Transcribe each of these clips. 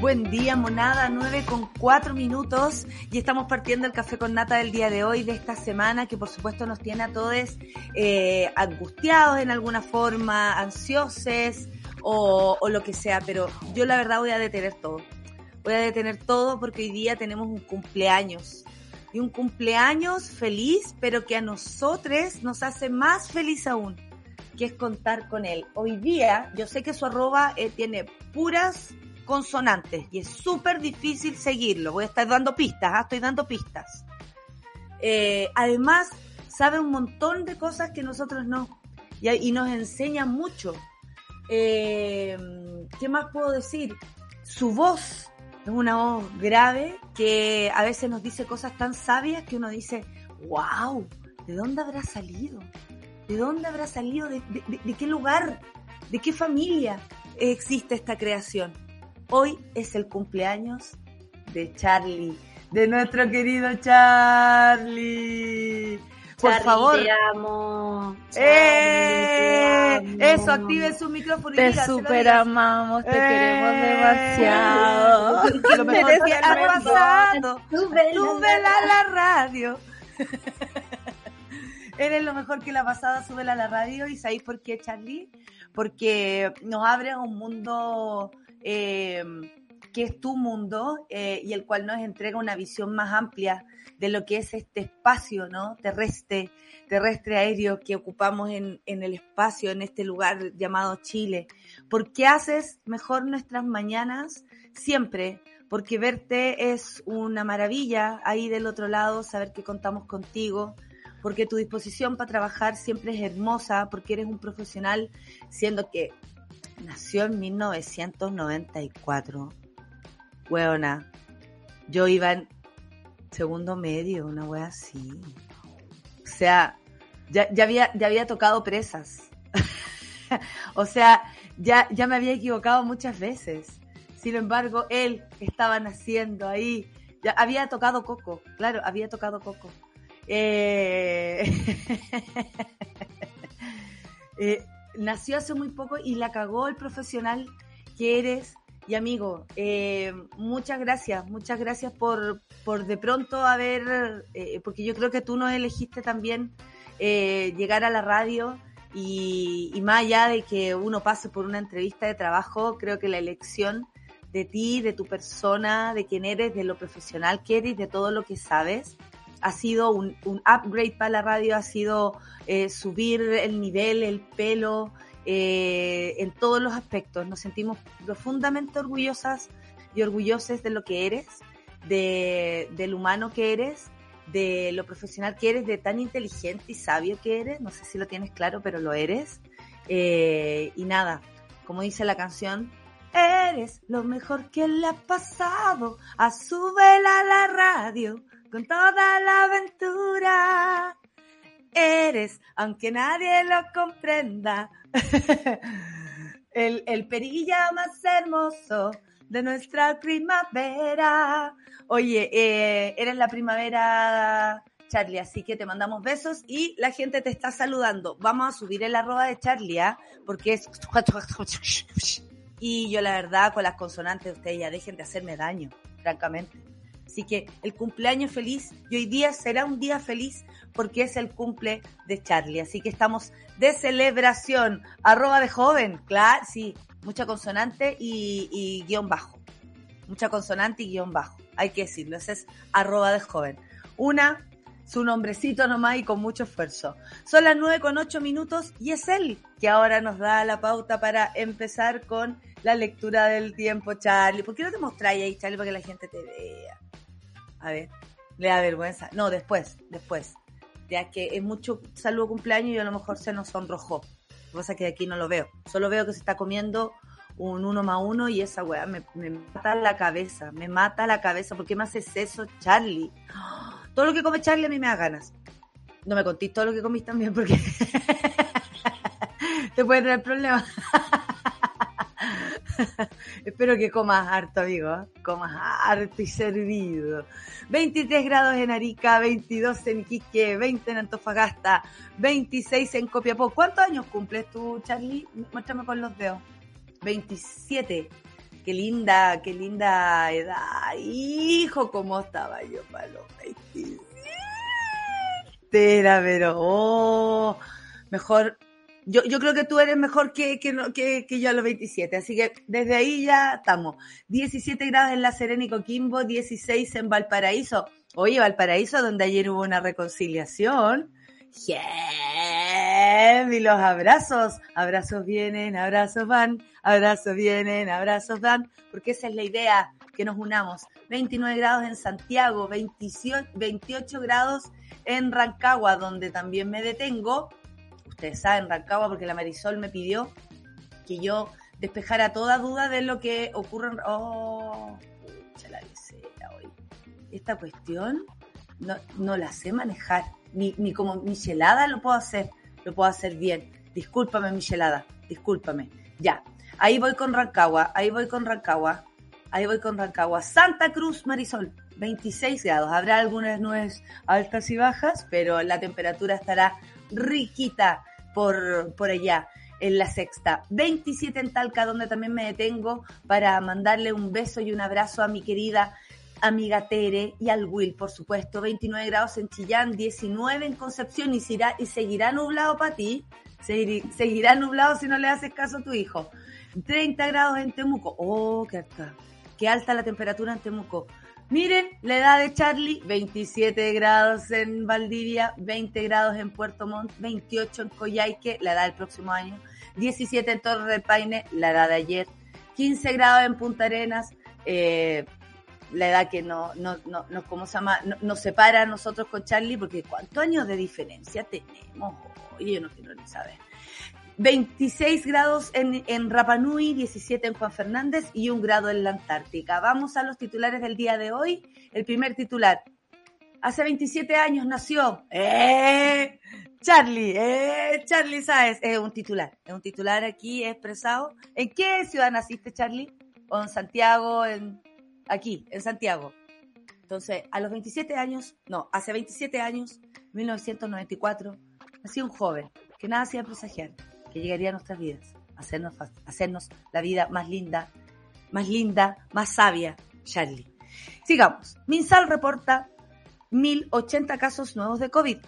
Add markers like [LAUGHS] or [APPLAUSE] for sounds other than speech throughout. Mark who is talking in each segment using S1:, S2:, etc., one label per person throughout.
S1: Buen día, monada, 9 con 4 minutos y estamos partiendo el café con nata del día de hoy, de esta semana, que por supuesto nos tiene a todos eh, angustiados en alguna forma, ansiosos o, o lo que sea, pero yo la verdad voy a detener todo. Voy a detener todo porque hoy día tenemos un cumpleaños. Y un cumpleaños feliz, pero que a nosotros nos hace más feliz aún, que es contar con él. Hoy día, yo sé que su arroba eh, tiene puras consonantes y es súper difícil seguirlo. Voy a estar dando pistas, ¿ah? estoy dando pistas. Eh, además, sabe un montón de cosas que nosotros no. Y, nos enseña mucho. Eh, ¿Qué más puedo decir? Su voz es una voz grave que a veces nos dice cosas tan sabias que uno dice, wow, ¿de dónde habrá salido? ¿De dónde habrá salido? ¿De, de, de, de qué lugar? ¿De qué familia existe esta creación? Hoy es el cumpleaños de Charlie, de nuestro querido Charlie. Por
S2: Charlie,
S1: favor.
S2: Te amo.
S1: ¡Eh!
S2: Te amo.
S1: Eso, active su micrófono. y
S3: Te super amamos, te
S1: ¡Eh!
S3: queremos demasiado.
S1: Lo mejor
S3: Eres
S1: que ha pasado.
S2: Súbela.
S1: A la radio. [LAUGHS] Eres lo mejor que la pasada, súbela a la radio. ¿Y sabéis por qué, Charlie? Porque nos abre a un mundo eh, es tu mundo eh, y el cual nos entrega una visión más amplia de lo que es este espacio ¿no? terrestre, terrestre aéreo que ocupamos en, en el espacio, en este lugar llamado Chile. Porque haces mejor nuestras mañanas siempre, porque verte es una maravilla ahí del otro lado, saber que contamos contigo, porque tu disposición para trabajar siempre es hermosa, porque eres un profesional, siendo que nació en 1994. Weona, yo iba en segundo medio, una wea así. O sea, ya, ya, había, ya había tocado presas. [LAUGHS] o sea, ya, ya me había equivocado muchas veces. Sin embargo, él estaba naciendo ahí. Ya había tocado Coco, claro, había tocado Coco. Eh... [LAUGHS] eh, nació hace muy poco y la cagó el profesional que eres. Y amigo, eh, muchas gracias, muchas gracias por, por de pronto haber, eh, porque yo creo que tú nos elegiste también eh, llegar a la radio y, y más allá de que uno pase por una entrevista de trabajo, creo que la elección de ti, de tu persona, de quién eres, de lo profesional que eres, de todo lo que sabes, ha sido un, un upgrade para la radio, ha sido eh, subir el nivel, el pelo, eh, en todos los aspectos. Nos sentimos profundamente orgullosas y orgullosos de lo que eres, de, del humano que eres, de lo profesional que eres, de tan inteligente y sabio que eres. No sé si lo tienes claro, pero lo eres. Eh, y nada, como dice la canción, eres lo mejor que le ha pasado a su vela la radio con toda la aventura. Eres, aunque nadie lo comprenda, [LAUGHS] el, el perilla más hermoso de nuestra primavera. Oye, eh, eres la primavera, Charlie, así que te mandamos besos y la gente te está saludando. Vamos a subir el arroba de Charlie, ¿ah? porque es... [LAUGHS] Y yo la verdad, con las consonantes, ustedes ya dejen de hacerme daño, francamente. Así que el cumpleaños feliz y hoy día será un día feliz porque es el cumple de Charlie. Así que estamos de celebración. Arroba de joven, claro, sí, mucha consonante y, guion bajo. Mucha consonante y guion bajo. Hay que decirlo, ese es arroba de joven. Una, su nombrecito nomás y con mucho esfuerzo. Son las nueve con ocho minutos y es él que ahora nos da la pauta para empezar con la lectura del tiempo, Charlie. ¿Por qué no te mostráis ahí, Charlie, para que la gente te vea? A ver, le da vergüenza. No, después, después. Ya que es mucho saludo cumpleaños y a lo mejor se nos sonrojó. Lo que pasa es que aquí no lo veo. Solo veo que se está comiendo un uno más uno y esa weá me, mata la cabeza. Me mata la cabeza. ¿Por qué me haces eso, Charlie? [GASPS] Todo lo que come Charlie a mí me da ganas. No me contís todo lo que comís también porque [LAUGHS] te puede traer problemas. [LAUGHS] [LAUGHS] Espero que comas harto, amigo. Comas harto y servido. 23 grados en Arica, 22 en Iquique, 20 en Antofagasta, 26 en Copiapó. ¿Cuántos años cumples tú, Charlie? Muéstrame con los dedos. 27. Qué linda, qué linda edad. Hijo, cómo estaba yo para los 27. Era, pero, oh, mejor yo, yo creo que tú eres mejor que, que, yo a los 27, así que desde ahí ya estamos. 17 grados en La Serena y Coquimbo, 16 en Valparaíso. Oye, Valparaíso, donde ayer hubo una reconciliación. Yeah, y los abrazos, abrazos vienen, abrazos van, abrazos vienen, abrazos van, porque esa es la idea, que nos unamos. 29 grados en Santiago, 28 grados en Rancagua, donde también me detengo, saben, Rancagua, porque la Marisol me pidió que yo despejara toda duda de lo que ocurre en... Oh, hoy. Esta cuestión no, no la sé manejar. Ni, ni como Michelada lo puedo hacer. Lo puedo hacer bien. Discúlpame, Michelada. Discúlpame. Ya. Ahí voy con Rancagua. Ahí voy con Rancagua. Ahí voy con Rancagua. Santa Cruz, Marisol. 26 grados. Habrá algunas nubes altas y bajas, pero la temperatura estará riquita por, por allá en la sexta. 27 en Talca, donde también me detengo para mandarle un beso y un abrazo a mi querida amiga Tere y al Will, por supuesto. 29 grados en Chillán, 19 en Concepción y, será, y seguirá nublado para ti. Seguirá nublado si no le haces caso a tu hijo. 30 grados en Temuco. Oh, qué. Qué alta la temperatura en Temuco. Miren, la edad de Charlie, 27 grados en Valdivia, 20 grados en Puerto Montt, 28 en Coyhaique, la edad del próximo año, 17 en Torre del Paine, la edad de ayer, 15 grados en Punta Arenas, eh, la edad que no, no, no, no ¿cómo se llama? nos separa a nosotros con Charlie, porque ¿cuántos años de diferencia tenemos? Oye, yo no quiero ni saber. 26 grados en, en Rapanui, 17 en Juan Fernández y un grado en la Antártica. Vamos a los titulares del día de hoy. El primer titular. Hace 27 años nació. ¡Eh! Charlie, eh, Charlie Sáez, es un titular, es un titular aquí expresado. ¿En qué ciudad naciste, Charlie? ¿O en Santiago? En, aquí, en Santiago. Entonces, a los 27 años, no, hace 27 años, 1994, nació un joven que nada hacía presagiar que llegaría a nuestras vidas, hacernos, hacernos la vida más linda, más linda, más sabia, Charlie. Sigamos. Minsal reporta 1.080 casos nuevos de COVID.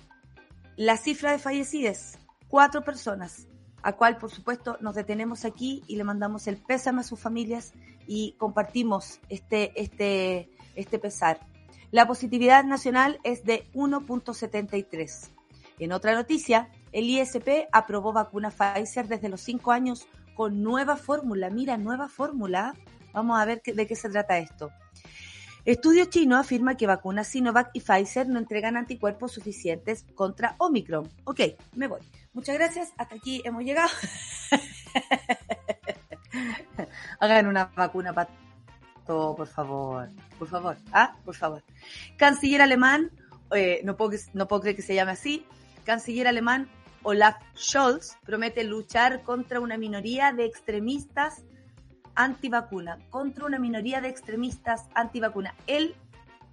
S1: La cifra de fallecidas, cuatro personas, a cual por supuesto nos detenemos aquí y le mandamos el pésame a sus familias y compartimos este, este, este pesar. La positividad nacional es de 1.73. En otra noticia, el ISP aprobó vacuna Pfizer desde los cinco años con nueva fórmula. Mira, nueva fórmula. Vamos a ver de qué se trata esto. Estudio chino afirma que vacunas Sinovac y Pfizer no entregan anticuerpos suficientes contra Omicron. Ok, me voy. Muchas gracias. Hasta aquí hemos llegado. [LAUGHS] Hagan una vacuna para todo, por favor. Por favor. Ah, por favor. Canciller alemán, eh, no puedo creer que se llame así. Canciller alemán Olaf Scholz promete luchar contra una minoría de extremistas antivacuna, contra una minoría de extremistas antivacuna. ¿Él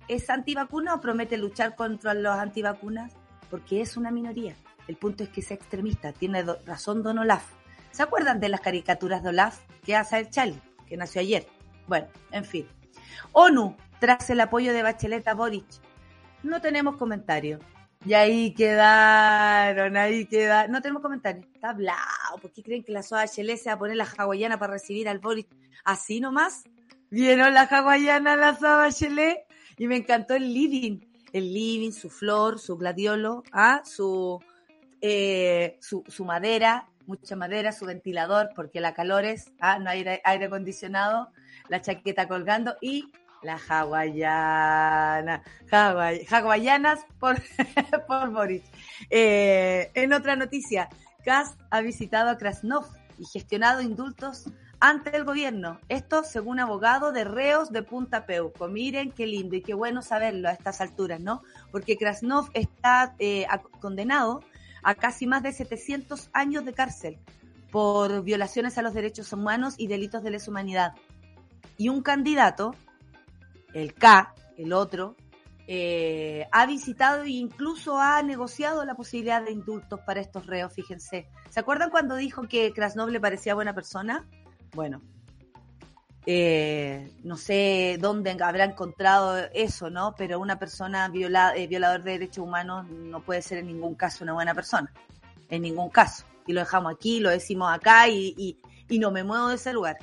S1: es antivacuna o promete luchar contra los antivacunas? Porque es una minoría. El punto es que es extremista. Tiene razón Don Olaf. ¿Se acuerdan de las caricaturas de Olaf que hace el Charlie, que nació ayer? Bueno, en fin. ONU, tras el apoyo de Bachelet a Boric. No tenemos comentario. Y ahí quedaron, ahí quedaron. No tenemos comentarios. Está hablado. ¿Por qué creen que la SOHL se va a poner la hawaiana para recibir al Boris así nomás? Vieron la hawaiana, la SOHL. Y me encantó el living. El living, su flor, su gladiolo, ¿ah? su, eh, su, su madera, mucha madera, su ventilador, porque la calor es, ¿ah? no hay aire acondicionado, la chaqueta colgando y la hawaiana. hawaianas por, [LAUGHS] por Boris. Eh, en otra noticia, Kass ha visitado a Krasnov y gestionado indultos ante el gobierno. Esto según abogado de reos de Punta Peuco. Miren qué lindo y qué bueno saberlo a estas alturas, ¿no? Porque Krasnov está eh, condenado a casi más de 700 años de cárcel por violaciones a los derechos humanos y delitos de lesa humanidad. Y un candidato, el K, el otro, eh, ha visitado e incluso ha negociado la posibilidad de indultos para estos reos, fíjense. ¿Se acuerdan cuando dijo que Krasnov le parecía buena persona? Bueno, eh, no sé dónde habrá encontrado eso, ¿no? Pero una persona viola, eh, violador de derechos humanos no puede ser en ningún caso una buena persona, en ningún caso. Y lo dejamos aquí, lo decimos acá y no me muevo de ese lugar.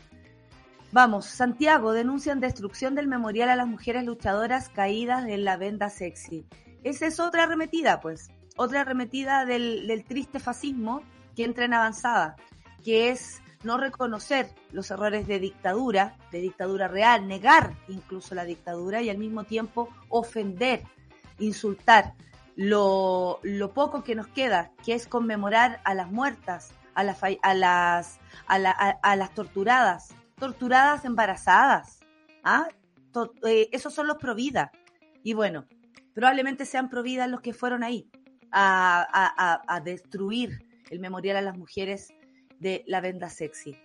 S1: Vamos, Santiago denuncian destrucción del memorial a las mujeres luchadoras caídas en la venda sexy. Esa es otra arremetida, pues, otra arremetida del, triste fascismo que entra en avanzada, que es no reconocer los errores de dictadura, de dictadura real, negar incluso la dictadura y al mismo tiempo ofender, insultar lo, poco que nos queda, que es conmemorar a las muertas, a las, a las, a, la, a las torturadas, torturadas embarazadas. ¿ah? Eh, esos son los provida. Y bueno, probablemente sean providas los que fueron ahí a destruir el memorial a las mujeres de la venda sexy.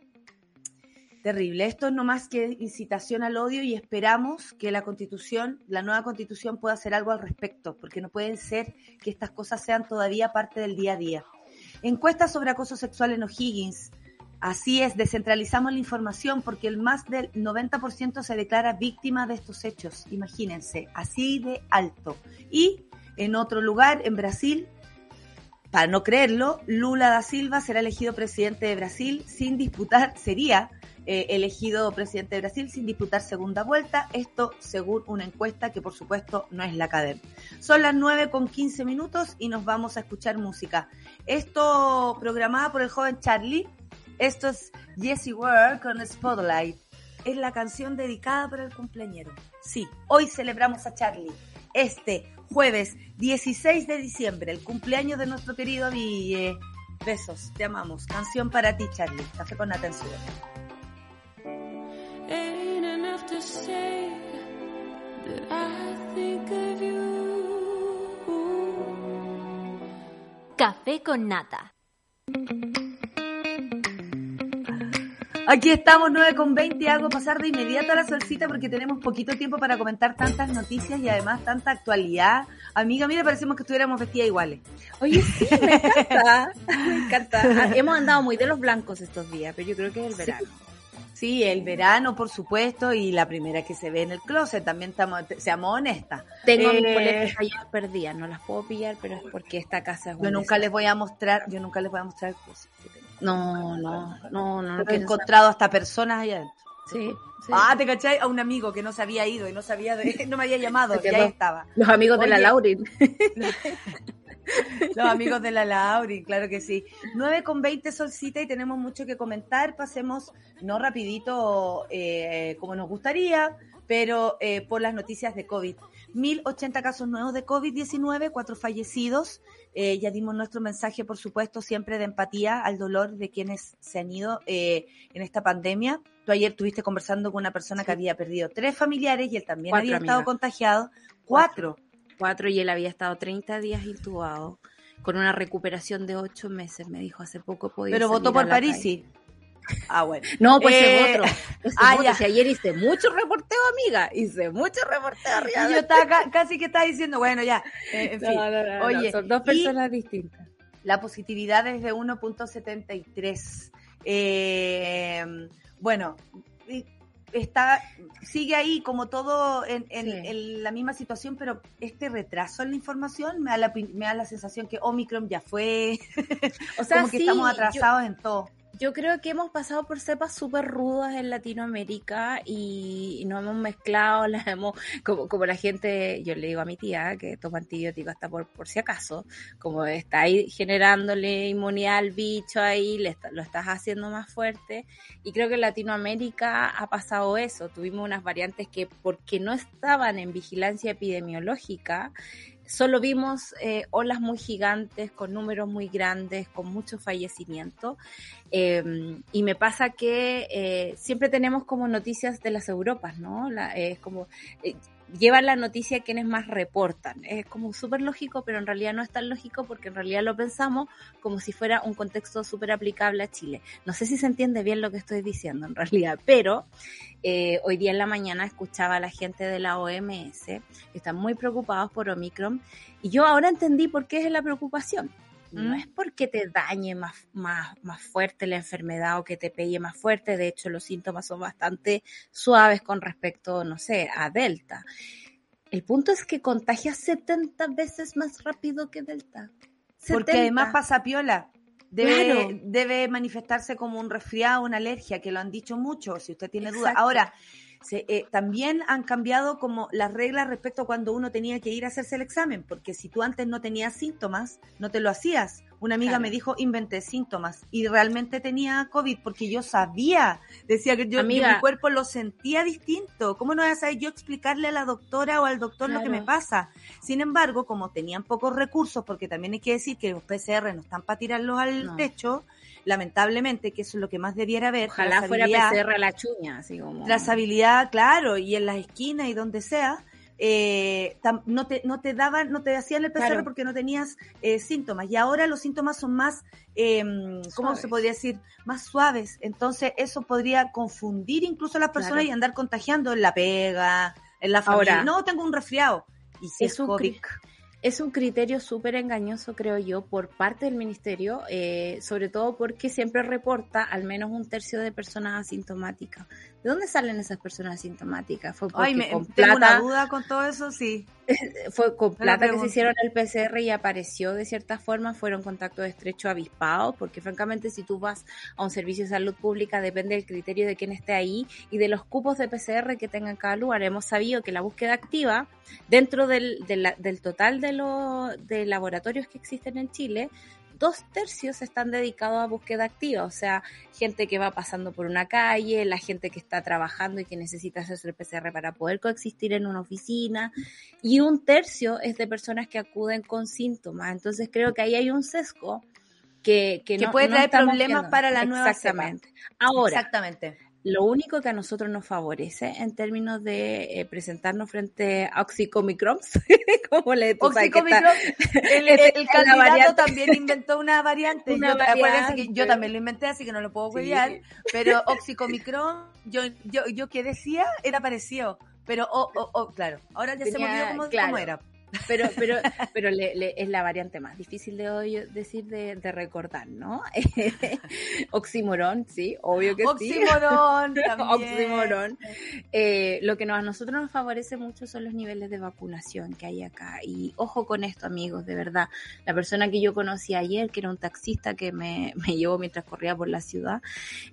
S1: Terrible. Esto es no más que incitación al odio y esperamos que la constitución, la nueva constitución pueda hacer algo al respecto, porque no pueden ser que estas cosas sean todavía parte del día a día. Encuesta sobre acoso sexual en O'Higgins. Así es, descentralizamos la información porque el más del 90% se declara víctima de estos hechos. Imagínense, así de alto. Y en otro lugar, en Brasil, para no creerlo, Lula da Silva será elegido presidente de Brasil sin disputar, sería eh, elegido presidente de Brasil sin disputar segunda vuelta. Esto según una encuesta que por supuesto no es la cadena. Son las 9 con 15 minutos y nos vamos a escuchar música. Esto programada por el joven Charlie. Esto es Jesse Ware con Spotlight. Es la canción dedicada para el cumpleañero. Sí, hoy celebramos a Charlie. Este jueves 16 de diciembre, el cumpleaños de nuestro querido Ville. Besos, te amamos. Canción para ti, Charlie. Café con atención.
S4: Ain't enough to say that I think of you.
S5: Café con nata.
S1: Aquí estamos, 9 con 20. Hago pasar de inmediato a la solcita porque tenemos poquito tiempo para comentar tantas noticias y además tanta actualidad. Amiga, mira, parecemos que estuviéramos vestidas iguales.
S3: Oye, sí, me [LAUGHS] encanta. me encanta. Ah, hemos andado muy de los blancos estos días, pero yo creo que es el verano.
S1: Sí, el verano, por supuesto, y la primera que se ve en el closet, también estamos, seamos honestas.
S3: Tengo mis
S1: Eh,
S3: boletas ayer perdidas, no las puedo pillar, pero es porque esta casa es
S1: Yo nunca les voy a mostrar, yo nunca les voy a mostrar cosas.
S3: No, no, no, no. no
S1: He encontrado hasta personas allá adentro.
S3: Sí, sí.
S1: Ah, ¿te cachai? A un amigo que no se había ido y no sabía de, [LAUGHS] no me había llamado,
S3: quedó.
S1: ahí estaba.
S3: Los amigos de la. Laurin. [LAUGHS]
S1: Los amigos de la Lauri, claro que sí. 9 con 20 solcita y tenemos mucho que comentar. Pasemos, no rapidito eh, como nos gustaría, pero eh, por las noticias de COVID. 1080 casos nuevos de COVID-19, cuatro fallecidos. Eh, ya dimos nuestro mensaje, por supuesto, siempre de empatía al dolor de quienes se han ido eh, en esta pandemia. Tú ayer estuviste conversando con una persona que había perdido tres familiares y él también
S3: Cuatro,
S1: había
S3: amiga.
S1: estado contagiado. Cuatro.
S3: Cuatro y él había estado 30 días intubado con una recuperación de ocho meses, me dijo hace poco. podido
S1: Pero votó por París, sí. Ah, bueno.
S3: No, pues
S1: Eh,
S3: otro. Ese
S1: ah,
S3: otro.
S1: ya.
S3: Si ayer hice mucho reporteo, amiga. Hice mucho reporteo arriba.
S1: Y yo estaba ca- casi que estaba diciendo, bueno, ya, eh, en.
S3: No, no, no, no,
S1: Oye,
S3: son dos personas distintas.
S1: La positividad es de 1.73. Eh, bueno, está sigue ahí como todo en, en-
S3: Sí.
S1: en la misma situación, pero este retraso en la información me da la, pi- me da la sensación que Omicron ya fue, [LAUGHS]
S3: O sea,
S1: como que
S3: sí,
S1: estamos
S3: yo-
S1: atrasados en todo.
S3: Yo creo que hemos pasado por cepas súper rudas en Latinoamérica y, nos hemos mezclado, [LAUGHS] las hemos, como, como la gente, yo le digo a mi tía que toma antibióticos hasta por, por si acaso, como está ahí generándole inmunidad al bicho ahí, le lo estás haciendo más fuerte. Y creo que en Latinoamérica ha pasado eso. Tuvimos unas variantes que porque no estaban en vigilancia epidemiológica, solo vimos eh, olas muy gigantes, con números muy grandes, con muchos fallecimientos. Eh, y me pasa que eh, siempre tenemos como noticias de las Europas, ¿no? La- es como eh, llevan la noticia quienes más reportan. Es como súper lógico, pero en realidad no es tan lógico porque en realidad lo pensamos como si fuera un contexto súper aplicable a Chile. No sé si se entiende bien lo que estoy diciendo en realidad, pero eh, hoy día en la mañana escuchaba a la gente de la OMS que están muy preocupados por Omicron y yo ahora entendí por qué es la preocupación. No
S1: ¿Mm?
S3: es porque te dañe más, más, más fuerte la enfermedad o que te pegue más fuerte, de hecho los síntomas son bastante suaves con respecto, no sé, a Delta. El punto es que contagia 70 veces más rápido que Delta.
S1: Porque
S3: 70.
S1: además pasa piola. Debe,
S3: Claro.
S1: debe manifestarse como un resfriado, una alergia, que lo han dicho mucho, si usted tiene dudas. Ahora, se, eh, también han cambiado como las reglas respecto a cuando uno tenía que ir a hacerse el examen, porque si tú antes no tenías síntomas, no te lo hacías. Una amiga
S3: Claro.
S1: me dijo, inventé síntomas, y realmente tenía COVID, porque yo sabía, decía que yo,
S3: Amiga.
S1: yo mi cuerpo lo sentía distinto. ¿Cómo no voy a saber yo explicarle a la doctora o al doctor lo que me pasa? Sin embargo, como tenían pocos recursos, porque también hay que decir que los PCR no están para tirarlos al
S3: No.
S1: techo, lamentablemente, que eso es lo que más debiera haber.
S3: Ojalá fuera PCR a la chuña, así como.
S1: Trazabilidad, claro, y en las esquinas y donde sea. eh, tam- no te no te daban no te hacían el PCR
S3: Claro.
S1: porque no tenías eh, síntomas y ahora los síntomas son más eh, cómo
S3: Suaves.
S1: se podría decir más suaves entonces eso podría confundir incluso a las personas
S3: Claro.
S1: y andar contagiando en la pega en la familia
S3: Ahora,
S1: no tengo un resfriado y si es,
S3: es un
S1: COVID
S3: Es un criterio súper engañoso, creo yo, por parte del ministerio, eh, sobre todo porque siempre reporta al menos un tercio de personas asintomáticas. ¿De dónde salen esas personas asintomáticas? Fue porque
S1: ay me
S3: con
S1: tengo una duda con todo eso sí. [LAUGHS]
S3: Fue con
S1: la
S3: plata que se hicieron el PCR y apareció de cierta forma, fueron contactos estrechos avispados, porque francamente si tú vas a un servicio de salud pública depende del criterio de quién esté ahí y de los cupos de PCR que tenga en cada lugar. Hemos sabido que la búsqueda activa, dentro del, de la- del total de, los de laboratorios que existen en Chile, dos tercios están dedicados a búsqueda activa, o sea, gente que va pasando por una calle, la gente que está trabajando y que necesita hacerse el PCR para poder coexistir en una oficina, y un tercio es de personas que acuden con síntomas. Entonces creo que ahí hay un sesgo que, que,
S1: Que
S3: no-
S1: puede
S3: no
S1: traer problemas
S3: viendo.
S1: para la nueva.
S3: Exactamente. Ahora,
S1: exactamente
S3: lo único que a nosotros nos favorece en términos de eh, presentarnos frente a Oxicomicrons, [LAUGHS] como le
S1: Oxicomicron, el, [LAUGHS] el
S3: es la
S1: candidato también inventó una variante. [LAUGHS]
S3: Una
S1: yo, que yo también lo inventé, así que no lo puedo
S3: Sí.
S1: huevear. Pero Oxicomicron, yo, yo, yo que decía, era parecido. Pero, oh, oh, oh, claro, ahora ya se me olvidó cómo,
S3: claro.
S1: cómo era.
S3: Pero, [LAUGHS] pero, pero le- le- es la variante más difícil de hoy decir de, de recordar, ¿no? [LAUGHS] Oximorón, sí, obvio que sí. Oxímoron. [LAUGHS] Eh, lo que nos- a nosotros nos favorece mucho son los niveles de vacunación que hay acá. Y ojo con esto, amigos, de verdad. La persona que yo conocí ayer, que era un taxista que me, me llevó mientras corría por la ciudad,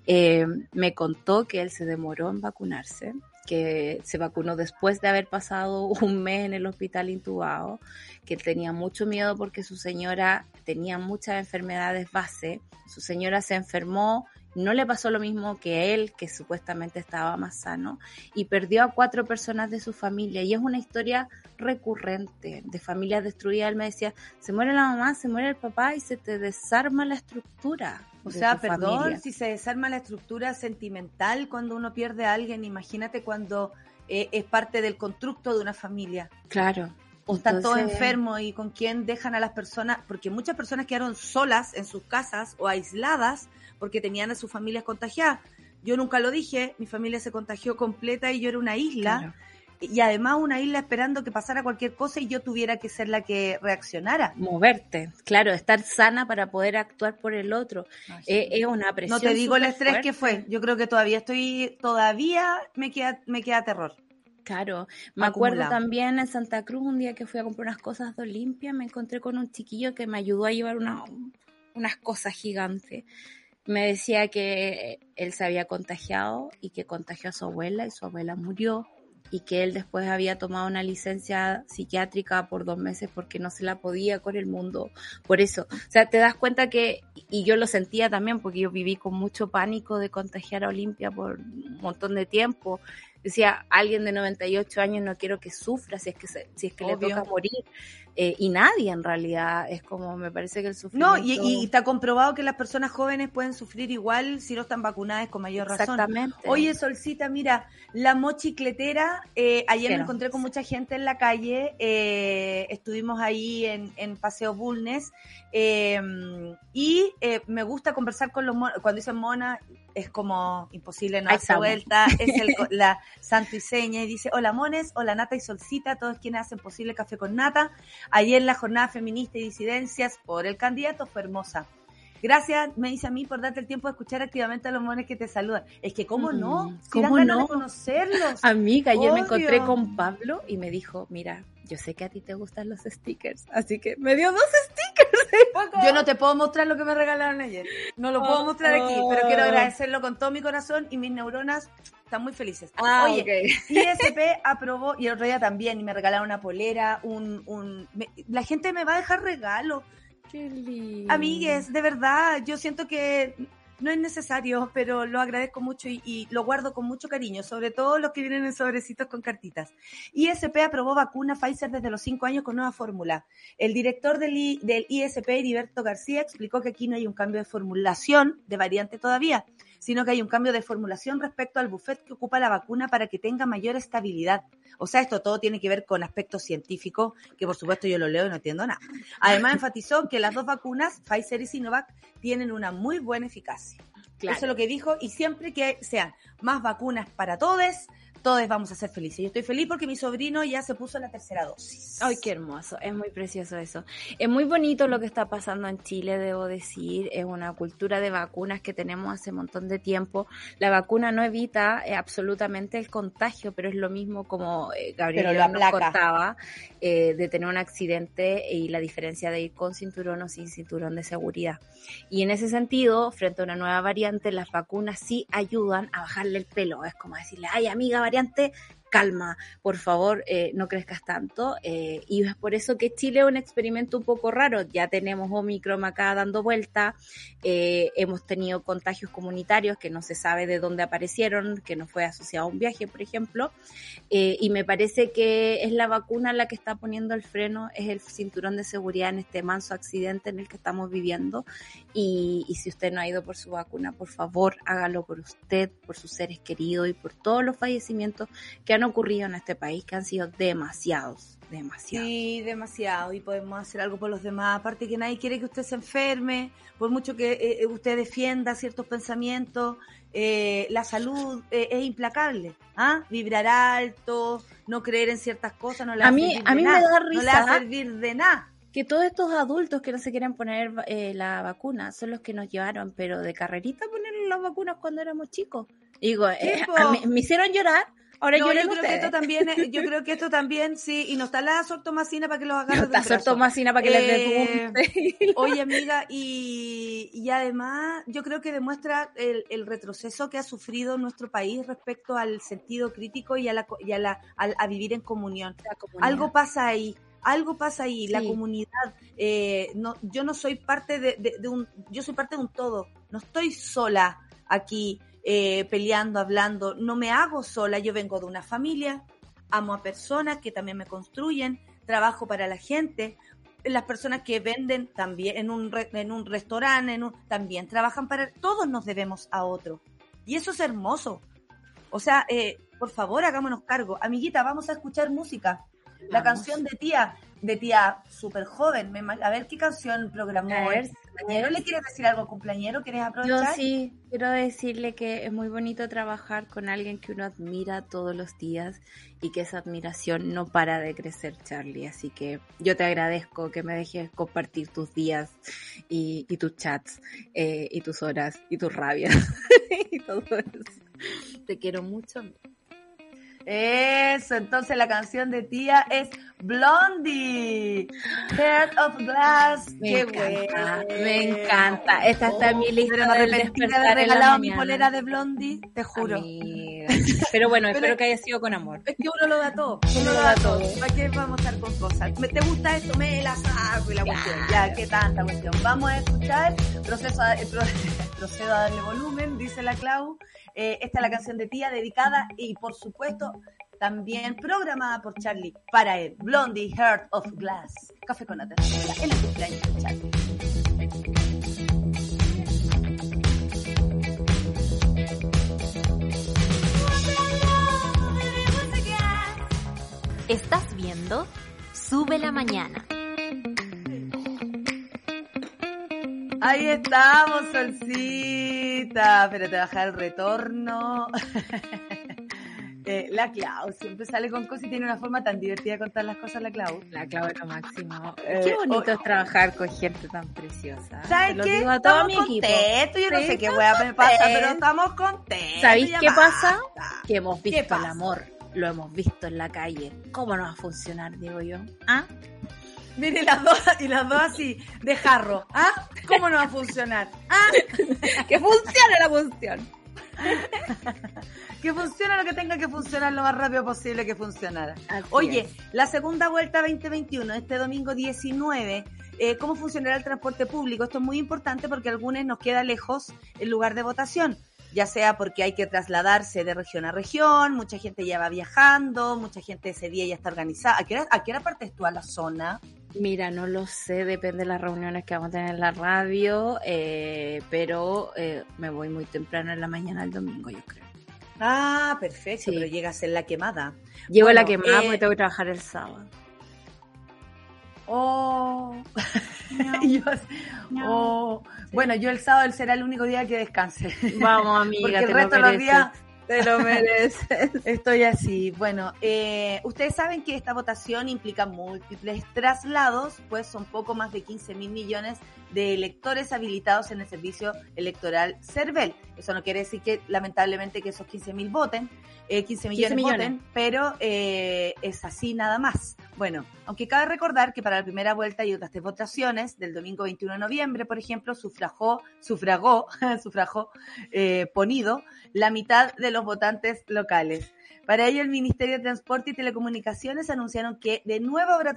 S3: eh, me contó que él se demoró en vacunarse que se vacunó después de haber pasado [LAUGHS] un mes en el hospital intubado, que tenía mucho miedo porque su señora tenía muchas enfermedades base, su señora se enfermó, no le pasó lo mismo que él, que supuestamente estaba más sano, y perdió a cuatro personas de su familia. Y es una historia recurrente de familias destruidas. Él me decía, se muere la mamá, se muere el papá y se te desarma la estructura.
S1: O
S3: de
S1: sea, perdón,
S3: familia.
S1: si se desarma la estructura sentimental cuando uno pierde a alguien, imagínate cuando eh, es parte del constructo de una familia.
S3: Claro.
S1: Están todos
S3: Entonces-
S1: enfermos y con quién dejan a las personas, porque muchas personas quedaron solas en sus casas o aisladas porque tenían a sus familias contagiadas. Yo nunca lo dije, mi familia se contagió completa y yo era una isla,
S3: Claro.
S1: Y además una isla esperando que pasara cualquier cosa y yo tuviera que ser la que reaccionara.
S3: moverte, claro, estar sana para poder actuar por el otro. Eh, es una presión.
S1: no te digo el estrés que fue, yo creo que todavía estoy, todavía me queda, me queda terror.
S3: Claro, me acuerdo también en Santa Cruz un día que fui a comprar unas cosas de Olimpia, me encontré con un chiquillo que me ayudó a llevar una, unas cosas gigantes. Me decía que él se había contagiado y que contagió a su abuela y su abuela murió y que él después había tomado una licencia psiquiátrica por dos meses porque no se la podía con el mundo. Por eso, o sea, te das cuenta que, y yo lo sentía también porque yo viví con mucho pánico de contagiar a Olimpia por montón de tiempo. Decía, alguien de 98 años no quiero que sufra si es que, se- si es que le toca morir. eh, y nadie en realidad. Es como, me parece que el
S1: No,
S3: sufrimiento...
S1: y, y está comprobado que las personas jóvenes pueden sufrir igual si no están vacunadas con mayor razón.
S3: Exactamente.
S1: Oye, Solcita, mira, la mochicletera, eh, ayer me encontré con mucha gente en la calle, eh, estuvimos ahí en, en Paseo Bulnes, y me gusta conversar con los monos, cuando dicen mona, es como imposible no darse vuelta, es el, [LAUGHS] la santo y seña, y dice, hola mones, hola Nata y Solcita, todos quienes hacen posible Café con Nata, ayer la jornada feminista y disidencias por el candidato fue hermosa. Gracias, me dice a mí, por darte el tiempo de escuchar activamente a los mones que te saludan. Es que, ¿cómo
S3: Mm,
S1: no? Si
S3: ¿cómo no?
S1: de conocerlos.
S3: Amiga, ayer me encontré con Pablo y me dijo, mira, yo sé que a ti te gustan los stickers, así que me dio dos stickers. [LAUGHS]
S1: Yo no te puedo mostrar lo que me regalaron ayer. No lo puedo mostrar aquí, pero quiero agradecerlo con todo mi corazón y mis neuronas están muy felices.
S3: Ah,
S1: Oye. [LAUGHS] ISP aprobó, y el otro día también, y me regalaron una polera, un... un me- la gente me va a dejar regalo.
S3: Qué lindo.
S1: Amigues, de verdad, yo siento que no es necesario, pero lo agradezco mucho y, lo guardo con mucho cariño, sobre todo los que vienen en sobrecitos con cartitas. ISP aprobó vacuna Pfizer desde los 5 años con nueva fórmula. El director del, del ISP, Heriberto García, explicó que aquí no hay un cambio de formulación de variante todavía, sino que hay un cambio de formulación respecto al buffet que ocupa la vacuna para que tenga mayor estabilidad. O sea, esto todo tiene que ver con aspectos científicos, que por supuesto yo lo leo y no entiendo nada. Además, enfatizó que las dos vacunas, Pfizer y Sinovac, tienen una muy buena eficacia.
S3: Claro.
S1: Eso es lo que dijo, y siempre que sean más vacunas para todos, todos vamos a ser felices. Yo estoy feliz porque mi sobrino ya se puso la tercera dosis.
S3: Ay, qué hermoso, es muy precioso eso. Es muy bonito lo que está pasando en Chile, debo decir. Es una cultura de vacunas que tenemos hace un montón de tiempo. La vacuna no evita eh, absolutamente el contagio, pero es lo mismo como eh, Gabriel nos contaba, eh, de tener un accidente y la diferencia de ir con cinturón o sin cinturón de seguridad. Y en ese sentido, frente a una nueva variante, las vacunas sí ayudan a bajarle el pelo. Es como decirle, ay amiga variante, variante calma, por favor, eh, no crezcas tanto. eh, y es por eso que Chile es un experimento un poco raro. Ya tenemos Omicron acá dando vuelta, eh, hemos tenido contagios comunitarios que no se sabe de dónde aparecieron, que no fue asociado a un viaje, por ejemplo. y me parece que es la vacuna la que está poniendo el freno, es el cinturón de seguridad en este manso accidente en el que estamos viviendo. Y, y si usted no ha ido por su vacuna, por favor, hágalo por usted, por sus seres queridos y por todos los fallecimientos que han ocurrido en este país, que han sido demasiados, demasiados.
S1: Sí, demasiado. Y podemos hacer algo por los demás. Aparte que nadie quiere que usted se enferme, por mucho que eh, eh, usted defienda ciertos pensamientos, eh, la salud eh, es implacable. ¿ah? Vibrar alto, no creer en ciertas cosas, no le va
S3: A mí- a mí me da
S1: No le va a
S3: risa.
S1: servir de nada.
S3: Que todos estos adultos que no se quieren poner eh, la vacuna son los que nos llevaron, pero de carrerita poner las vacunas cuando éramos chicos. Digo, eh, [LAUGHS]
S1: po.
S3: a mí- me hicieron llorar, ahora
S1: No, yo creo que esto también, yo [LAUGHS] creo que esto también, sí, y no está la sortomacina para que los agarre
S3: No está sortomacina para que les
S1: Eh,
S3: dé [LAUGHS]
S1: Oye, amiga, y, y además yo creo que demuestra el, el retroceso que ha sufrido nuestro país respecto al sentido crítico y a, la, y a, la, al- a vivir en comunión. Algo pasa ahí, algo pasa ahí, la comunidad. eh, no, yo no soy parte de, de- de un, yo soy parte de un todo. No estoy sola aquí eh, peleando, hablando. No me hago sola. Yo vengo de una familia, amo a personas que también me construyen, trabajo para la gente. Las personas que venden también en un, re- en un restaurante, en un, también trabajan para... Todos nos debemos a otro. Y eso es hermoso. O sea, eh, por favor, hagámonos cargo. Amiguita, vamos a escuchar música. La
S3: Vamos.
S1: canción de tía, de tía súper joven. A ver qué canción programó.
S3: A ver,
S1: el cumpleañero. ¿Le quieres decir algo al cumpleañero? ¿Quieres
S3: Yo
S1: aprovechar?
S3: sí, quiero decirle que es muy bonito trabajar con alguien que uno admira todos los días y que esa admiración no para de crecer, Charlie. Así que yo te agradezco que me dejes compartir tus días y, y tus chats eh, y tus horas y tus rabias [LAUGHS] y todo eso. Te quiero mucho.
S1: Eso, entonces la canción de tía es Blondie, Heart of Glass.
S3: Me
S1: Qué
S3: encanta, me encanta. Esta está en mi lista
S1: Pero
S3: del
S1: arrepentí de
S3: la
S1: regalado mi polera de Blondie, te juro.
S3: Amiga. Pero bueno,
S1: Pero-
S3: espero que haya sido con amor.
S1: Es que uno lo da todo, uno lo da todo. ¿Para qué vamos a estar con cosas? ¿Me- ¿Te gusta esto? Me la saco y la cuestión. Ya, qué tanta cuestión. Vamos a escuchar, proceso a- eh, pro- procedo a darle volumen, dice la Clau. Eh, esta es la canción de tía dedicada y por supuesto también programada por Charlie para él, Blondie Heart of Glass. Café con nata en el cumpleaños de Charlie.
S5: Estás viendo Sube la Mañana.
S1: Ahí estamos, Solcita. Espérate, bajar el retorno. [LAUGHS] Eh, la Clau siempre sale con cosas y tiene una forma tan divertida de contar las cosas, la Clau.
S3: La Clau es lo máximo.
S1: Eh,
S3: Qué bonito es trabajar con gente tan preciosa.
S1: ¿Sabes
S3: Se lo
S1: qué?
S3: digo a todo
S1: Estamos
S3: mi equipo.
S1: contentos. Yo no sé qué hueá me pasa, pero estamos contentos.
S3: ¿Sabéis qué pasa?
S1: basta.
S3: Que hemos
S1: ¿Qué
S3: visto el amor. Lo hemos visto en la calle. ¿Cómo no va a funcionar, digo yo? ¿Ah?
S1: Mire, las dos, y las dos así, de jarro. ¿Ah? ¿Cómo no va a funcionar? ¿Ah? [LAUGHS]
S3: que funcione la función. [LAUGHS]
S1: Que funcione lo que tenga que funcionar lo más rápido posible que funcionara.
S3: Así
S1: Oye,
S3: es.
S1: la segunda vuelta 2021, este domingo 19, eh, ¿cómo funcionará el transporte público? Esto es muy importante porque a algunos nos queda lejos el lugar de votación, ya sea porque hay que trasladarse de región a región, mucha gente ya va viajando, mucha gente ese día ya está organizada. ¿A qué hora, a qué hora partes tú a la zona?
S3: Mira, no lo sé, depende de las reuniones que vamos a tener en la radio, eh, pero eh, me voy muy temprano en la mañana el domingo, yo creo.
S1: Ah, perfecto,
S3: Sí.
S1: pero llegas en la quemada.
S3: Llego a la
S1: Bueno,
S3: quemada
S1: eh,
S3: porque tengo que trabajar el sábado.
S1: Oh. [LAUGHS] Y yo así, oh. Bueno, yo el sábado será el único día que descanse.
S3: Vamos, [LAUGHS] amiga,
S1: Porque el resto de los días
S3: Te lo [LAUGHS] mereces.
S1: estoy así. Bueno, eh, ustedes saben que esta votación implica múltiples traslados, pues son poco más de 15 mil millones de electores habilitados en el servicio electoral CERVEL. Eso no quiere decir que lamentablemente que esos 15 mil voten, eh, 15 millones,
S3: millones.
S1: voten, pero eh, es así nada más. Bueno, aunque cabe recordar que para la primera vuelta y otras tres votaciones del domingo 21 de noviembre, por ejemplo, sufragó, [LAUGHS] sufragó, sufragó eh, ponido la mitad de los votantes locales. Para ello, el Ministerio de Transporte y Telecomunicaciones anunciaron que de nuevo habrá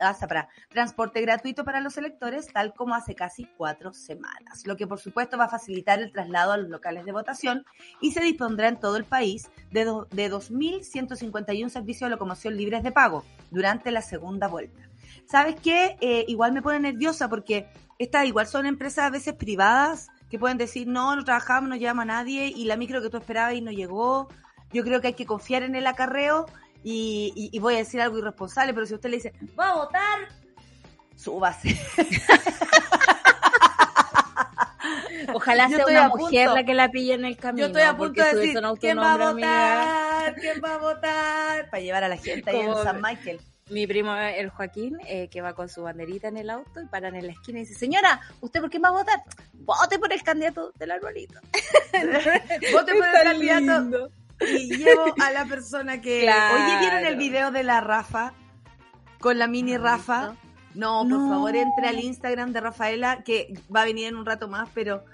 S1: ah, transporte gratuito para los electores, tal como hace casi cuatro semanas, lo que por supuesto va a facilitar el traslado a los locales de votación y se dispondrá en todo el país de, de 2.151 servicios de locomoción libres de pago durante la segunda vuelta. ¿Sabes qué? Eh, igual me pone nerviosa porque estas igual son empresas a veces privadas que pueden decir, no, no trabajamos, no llama a nadie y la micro que tú esperabas y no llegó. Yo creo que hay que confiar en el acarreo y, y- y voy a decir algo irresponsable, pero si usted le dice, va a votar, súbase. [LAUGHS]
S3: Ojalá
S1: Yo
S3: sea una
S1: punto-
S3: mujer la que la pille en el camino.
S1: Yo estoy a punto de decir, ¿quién va a
S3: amiga.
S1: votar? ¿Quién va a votar? Para llevar a la gente ahí en San Michael.
S3: Mi primo, el Joaquín, eh, que va con su banderita en el auto y paran en la esquina y dice, señora, ¿usted por quién va a votar? Vote por el candidato del arbolito. [LAUGHS]
S1: Vote por el candidato. Y llevo a la persona que...
S3: Claro.
S1: Oye, ¿vieron el video de la Rafa? Con la mini Rafa. No, por favor, entre al Instagram de Rafaela, que va a venir en un rato más, pero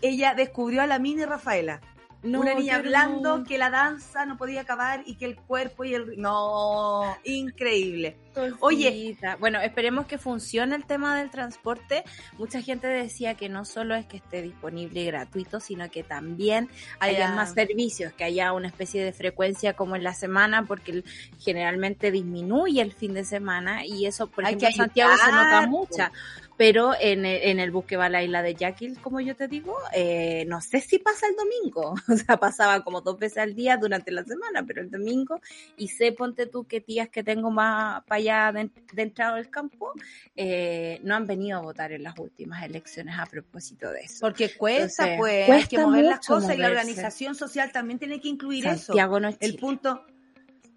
S1: ella descubrió a la mini Rafaela.
S3: No,
S1: una niña hablando que la danza no podía acabar y que el cuerpo y el... No, increíble. Oye.
S3: Bueno, esperemos que funcione el tema del transporte. Mucha gente decía que no solo es que esté disponible y gratuito, sino que también haya más servicios, que haya una especie de frecuencia como en la semana, porque generalmente disminuye el fin de semana y eso, por
S1: Hay
S3: ejemplo, en Santiago se nota mucha. Pero en el, en el bus que va a la isla de Yaquil, como yo te digo, eh, no sé si pasa el domingo. [LAUGHS] O sea, pasaba como dos veces al día durante la semana, pero el domingo y sé, ponte tú, que tías que tengo más para allá de, de entrado del campo, eh, no han venido a votar en las últimas elecciones a propósito de eso.
S1: Porque cuesta,
S3: Entonces,
S1: pues, hay que mover las cosas y la organización social también tiene que incluir eso.
S3: Santiago no es
S1: El
S3: Chile.
S1: punto.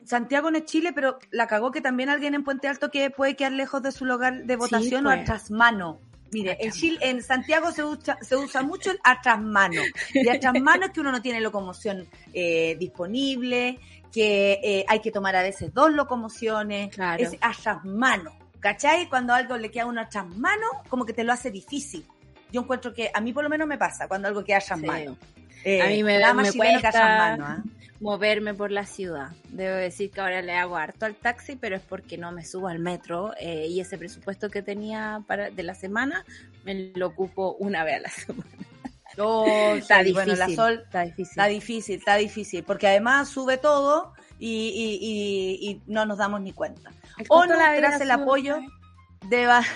S1: Santiago no es Chile, pero la cagó que también alguien en Puente Alto que puede quedar lejos de su lugar de votación o
S3: pues.
S1: a trasmano. Mire, en Chile, en Santiago se usa, se usa mucho el a trasmano. Y a trasmano es que uno no tiene locomoción eh, disponible, que eh, hay que tomar a veces dos locomociones.
S3: Claro.
S1: Es a trasmano. ¿Cachai? Cuando algo le queda a uno a trasmano, como que te lo hace difícil. Yo encuentro que a mí por lo menos me pasa cuando algo queda a. Eh,
S3: A mí me-
S1: más
S3: me
S1: chileno que a
S3: cuesta-
S1: trasmano, ¿ah?
S3: moverme por la ciudad. Debo decir que ahora le hago harto al taxi, pero es porque no me subo al metro eh, y ese presupuesto que tenía para de la semana me lo ocupo una vez a la [LAUGHS] semana.
S1: Oh, [LAUGHS]
S3: Está difícil.
S1: bueno, la Sol
S3: está difícil.
S1: está difícil, está difícil, porque además sube todo y, y, y, y no nos damos ni cuenta.
S3: De la vida
S1: tras el apoyo de... va- [LAUGHS]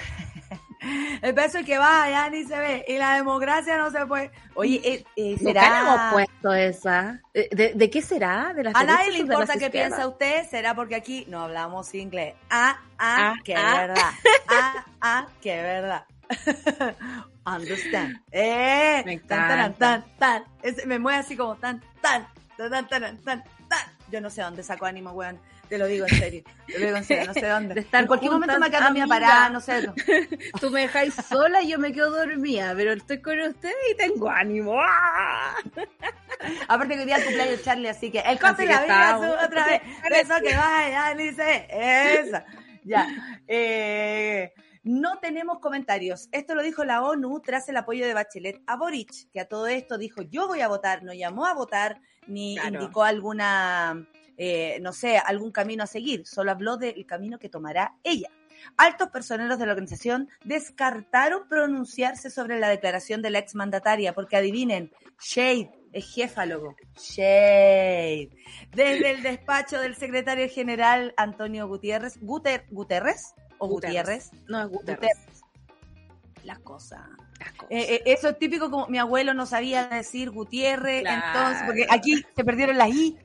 S1: El peso es que va, ya ni se ve. Y la democracia no se puede. Oye, eh, eh,
S3: Nunca le hemos
S1: será...
S3: puesto esa. ¿De, de- de qué será? ¿De las
S1: A nadie le
S3: o de
S1: importa qué piensa usted, será porque aquí no hablamos inglés. Ah, ah,
S3: Ah,
S1: que
S3: ah.
S1: verdad. Ah, ah, que verdad. [LAUGHS] Understand. Eh,
S3: Me
S1: tan, tan,
S3: encanta.
S1: tan, tan. Es- me mueve así como tan, tan, tan, tan, tan, tan, tan. Yo no sé dónde saco ánimo, weón. Te lo digo en serio. Te lo digo en serio, no sé dónde.
S3: De estar
S1: en cualquier momento me quedo mi parada, no sé. no. [LAUGHS]
S3: Tú me dejáis sola y yo me quedo dormida, pero estoy con ustedes y tengo ánimo. ¡Ah! [LAUGHS]
S1: Aparte que hoy día es cumpleaños Charlie, así que el
S3: que
S1: la vida otra vez. Eso que vaya, dice. Esa. Ya. Eh, no tenemos comentarios. Esto lo dijo la ONU tras el apoyo de Bachelet a Boric, que a todo esto dijo yo voy a votar, no llamó a votar ni
S3: Claro.
S1: indicó alguna, eh, no sé, algún camino a seguir. Solo habló del camino que tomará ella. Altos personeros de la organización descartaron pronunciarse sobre la declaración de la exmandataria, porque adivinen, Shade es jefálogo. Shade. Desde el despacho del secretario general Antonio Gutiérrez, Guter, ¿Guterres o
S3: Guterres.
S1: Gutiérrez?
S3: No es Guterres.
S1: Guterres. Las cosas.
S3: Las cosas.
S1: Eh, eh, eso es típico como mi abuelo no sabía decir Gutiérrez,
S3: Claro.
S1: entonces, porque aquí se perdieron las I.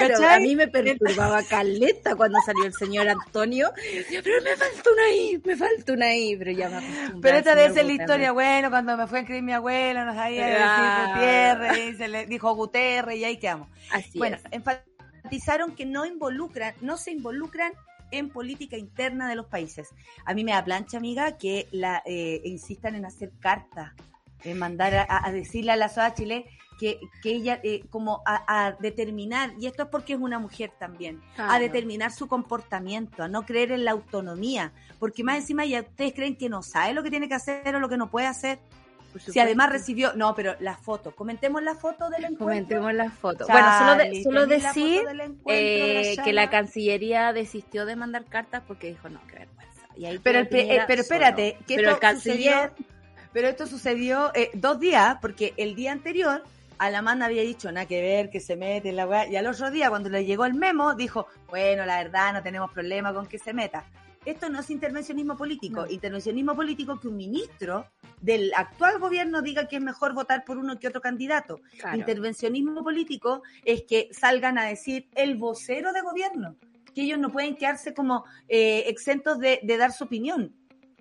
S3: Pero
S1: ¿cachai?
S3: a mí me perturbaba caleta cuando salió el señor Antonio. Pero me falta una I, me falta una I, pero ya me.
S1: Pero esta vez es la historia, bueno, cuando me fue a escribir mi abuela, no sabía
S3: Claro.
S1: decir Gutiérrez, y se le dijo Guterres y ahí quedamos.
S3: Así
S1: Bueno,
S3: es.
S1: enfatizaron que no involucran, no se involucran en política interna de los países. A mí me da plancha, amiga, que la eh, insistan en hacer cartas, en mandar a, a decirle a la SOA Chile que, que ella, eh, como a, a determinar, y esto es porque es una mujer también, a determinar su comportamiento, a no creer en la autonomía, porque más encima ya ustedes creen que no sabe lo que tiene que hacer o lo que no puede hacer. Si además recibió, no, pero la foto, comentemos la foto del encuentro.
S3: Comentemos la foto. Bueno, solo, de- solo
S1: ¿tenés la foto
S3: decir
S1: del encuentro de
S3: eh, que la? Cancillería desistió de mandar cartas porque dijo, no, qué vergüenza. Y ahí
S1: Pero, el eh, pero
S3: solo.
S1: espérate, que
S3: pero
S1: esto
S3: el canciller,
S1: sucedió- pero esto sucedió eh, dos días, porque el día anterior Alamán había dicho nada que ver, que se mete en la weá, y al otro día cuando le llegó el memo, dijo, bueno, la verdad no tenemos problema con que se meta. Esto no es intervencionismo político,
S3: No.
S1: intervencionismo político que un ministro del actual gobierno diga que es mejor votar por uno que otro candidato.
S3: claro,
S1: Intervencionismo político es que salgan a decir el vocero de gobierno, que ellos no pueden quedarse como eh, exentos de, de dar su opinión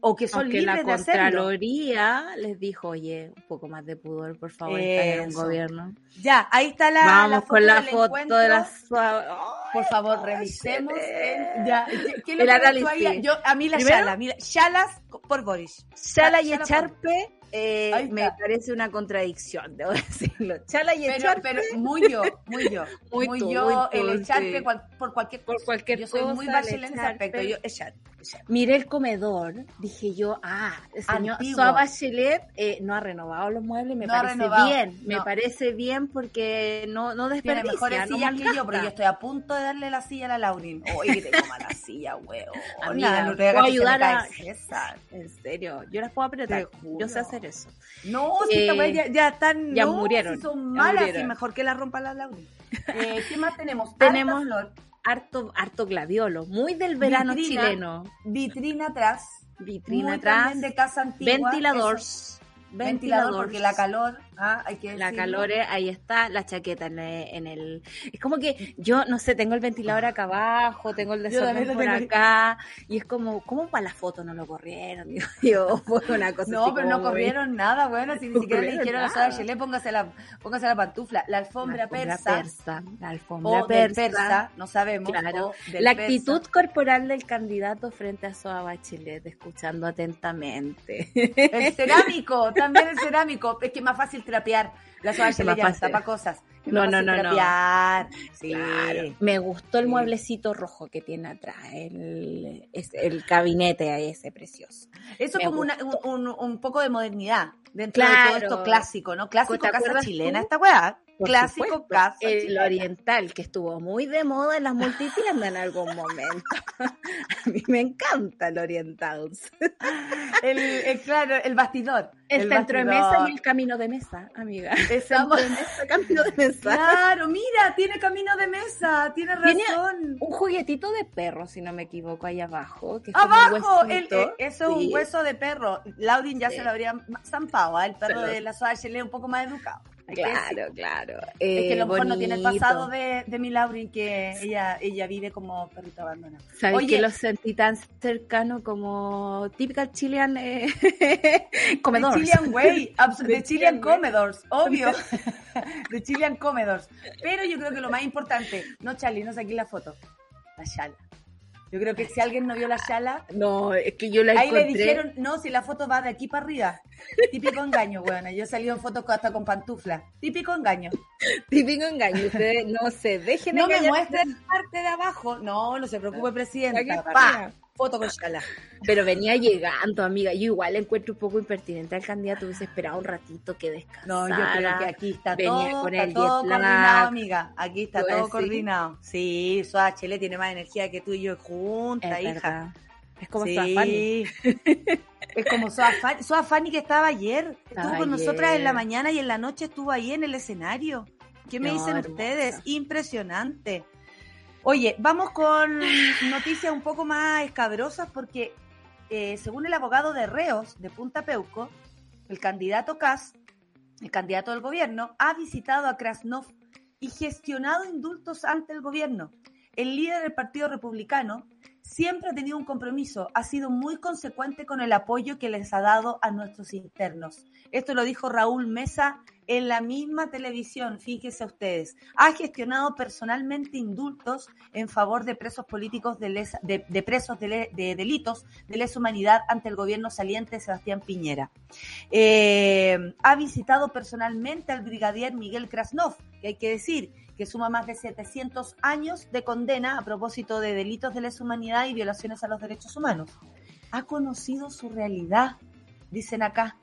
S1: o que son
S3: aunque la
S1: libres de hacerlo.
S3: Contraloría les dijo, oye, un poco más de pudor, por favor, en un gobierno.
S1: Ya, ahí está la, la
S3: Vamos
S1: foto
S3: con la
S1: del
S3: foto
S1: encuentro.
S3: de las...
S1: Por favor, revisemos. El- ya, ¿qué, lo tú ahí? Yo, a mí la mira, Shalas por Boris.
S3: Chala y
S1: por-
S3: Echarpe eh, me parece una contradicción, debo decirlo. Chala y
S1: Pero, pero muy yo, muy yo.
S3: Muy
S1: Muy,
S3: tú,
S1: yo,
S3: muy tú,
S1: el echarpe
S3: sí.
S1: cual- por cualquier
S3: por
S1: cosa.
S3: cualquier
S1: Yo soy muy Bachelet en ese aspecto. Yo, echarpe.
S3: Miré el comedor, dije yo, ah, el señor Bachelet eh, no ha renovado los muebles, me
S1: No
S3: parece bien, me parece bien porque no, no
S1: Tiene
S3: desperdicia,
S1: mejores
S3: no
S1: sillas que yo, pero yo estoy a punto de darle la silla a la Laurin. Oye, que tengo mala [LAUGHS] silla, weón.
S3: Amiga,
S1: no te
S3: puedo ayudar a-
S1: César.
S3: En serio, yo las puedo apretar, yo sé hacer eso.
S1: No, si
S3: Eh,
S1: ya, ya están.
S3: ya murieron,
S1: si son
S3: ya
S1: malas,
S3: murieron.
S1: y mejor que la rompa la Laurin. Eh, ¿Qué más tenemos? [LAUGHS]
S3: Tenemos-
S1: Harta flor,
S3: Harto, harto glaviolo, muy del verano
S1: Vitrina.
S3: chileno.
S1: vitrina atrás.
S3: Vitrina atrás,
S1: de casa antigua.
S3: ventiladores.
S1: Ventilador, porque la calor. Ah, hay que
S3: La
S1: decirlo.
S3: calor, es- ahí está, la chaqueta en el, en el- Es como que yo, no sé, tengo el ventilador acá abajo, tengo el desorden por acá, y es como, ¿cómo para la foto no lo corrieron? [LAUGHS] Digo, fue una cosa
S1: No, pero no
S3: muy-
S1: corrieron nada, bueno, si ni
S3: No [LAUGHS]
S1: siquiera le dijeron a la
S3: nada.
S1: Sara Chile, póngase la, póngase la pantufla. La alfombra, persa,
S3: la alfombra
S1: o
S3: persa.
S1: persa, no sabemos.
S3: Claro.
S1: o
S3: La
S1: persa.
S3: actitud corporal del candidato frente a Soa Bachelet, escuchando atentamente.
S1: El cerámico, también el cerámico. Es que más fácil trapear. La Sara
S3: Es
S1: Chile
S3: más
S1: ya no
S3: No, no, no, no.
S1: trapear. Sí.
S3: Claro. Me gustó el
S1: Sí.
S3: mueblecito rojo que tiene atrás, el, el gabinete ese precioso.
S1: Eso
S3: Me
S1: como una- un, un- un poco de modernidad dentro
S3: Claro.
S1: de todo esto clásico, ¿no? Clásico
S3: ¿Te
S1: casa chilena,
S3: tú?
S1: esta weá.
S3: Por
S1: clásico
S3: supuesto,
S1: casa
S3: El
S1: chilena.
S3: oriental, que estuvo muy de moda en las multitiendas en algún momento. [LAUGHS] A mí me encanta el oriental. [LAUGHS]
S1: El, el- claro, el bastidor.
S3: El, centro de mesa y el camino de mesa, amiga.
S1: Estamos-
S3: de mesa, camino de mesa.
S1: Claro, mira, tiene camino de mesa, tiene
S3: Tiene-
S1: razón.
S3: Un juguetito de perro, si no me equivoco, ahí abajo. Que
S1: Abajo, el- eh, eso es
S3: Sí.
S1: un hueso de perro. Laurin ya
S3: Sí.
S1: se lo habría zampado, ¿ah? el perro de la Soachele es un poco más educado.
S3: Claro, claro.
S1: Es que a
S3: Eh,
S1: lo mejor no tiene el pasado de, de mi Laurin, que ella, ella vive como perrito abandonado.
S3: ¿Sabes
S1: Oye.
S3: que lo sentí tan cercano como típica chilean eh, [LAUGHS] comedor?
S1: De Chilean Way, [LAUGHS]
S3: De
S1: Chilean. Commodores, obvio. [LAUGHS] de Chilean Commodores. Pero yo creo que lo más importante, no Charlie, no saqué la foto, la Shala. Yo creo que si alguien no vio la Shala,
S3: No, es que yo la
S1: ahí le
S3: encontré.
S1: dijeron, no, si la foto va de aquí para arriba. Típico engaño, bueno. Yo he salido en fotos hasta con pantufla. Típico engaño. [LAUGHS]
S3: Típico engaño. Ustedes no se dejen
S1: No me la parte de abajo. No, no se preocupe, presidenta. Pa. Foto con Shala.
S3: Pero venía llegando, amiga. Yo igual encuentro un poco impertinente al candidato. Hubiese esperado un ratito que descansara.
S1: No, yo creo que aquí está
S3: venía
S1: todo,
S3: con
S1: está
S3: el
S1: todo coordinado, amiga. Aquí está
S3: ¿Tú
S1: todo coordinado. Sí, Soa Chile tiene más energía que tú y yo juntas, hija.
S3: verdad. Es como
S1: sí.
S3: Fanny. [LAUGHS]
S1: es como Soa Fanny. Soa Fanny que estaba ayer.
S3: Estaba
S1: estuvo con nosotras en la mañana y en la noche estuvo ahí en el escenario. ¿Qué me
S3: No,
S1: dicen
S3: hermosa.
S1: ustedes? Impresionante. Oye, vamos con noticias un poco más escabrosas porque eh, según el abogado de reos de Punta Peuco, el candidato Cas, el candidato del gobierno, ha visitado a Krasnov y gestionado indultos ante el gobierno. El líder del Partido Republicano siempre ha tenido un compromiso, ha sido muy consecuente con el apoyo que les ha dado a nuestros internos. Esto lo dijo Raúl Mesa en la misma televisión, fíjense ustedes. Ha gestionado personalmente indultos en favor de presos políticos de, lesa- presos de, delitos de lesa humanidad ante el gobierno saliente Sebastián Piñera. Eh, ha visitado personalmente al brigadier Miguel Krasnov, que hay que decir que suma más de 700 años de condena a propósito de delitos de lesa humanidad y violaciones a los derechos humanos. Ha conocido su realidad, dicen acá.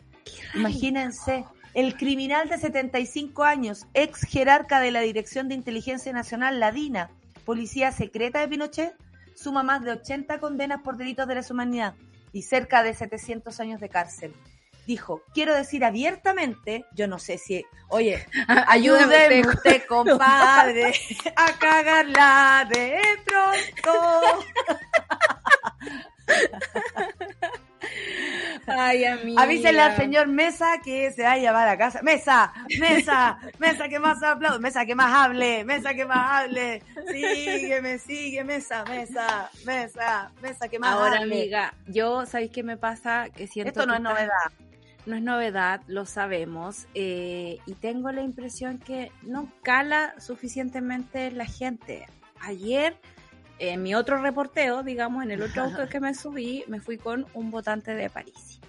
S1: Imagínense, el criminal de 75 años, ex jerarca de la Dirección de Inteligencia Nacional, la DINA, policía secreta de Pinochet, suma más de 80 condenas por delitos de lesa humanidad y cerca de 700 años de cárcel. Dijo, quiero decir abiertamente, yo no sé si, oye, ayúdeme usted, [LAUGHS] compadre, a cagarla de pronto. [LAUGHS]
S3: Ay, amiga.
S1: Avísele al señor Mesa que se va a llevar a casa. Mesa, Mesa, Mesa que más aplaude, Mesa que más hable, Mesa que más hable. Sígueme, sigue, Mesa, Mesa, Mesa, Mesa que más
S3: Ahora,
S1: hable.
S3: amiga, yo, ¿sabéis qué me pasa? Que siento
S1: Esto no
S3: que
S1: es novedad.
S3: no es novedad, lo sabemos, eh, y tengo la impresión que no cala suficientemente la gente. Ayer, en mi otro reporteo, digamos, en el otro auto [LAUGHS] que me subí, me fui con un votante de París.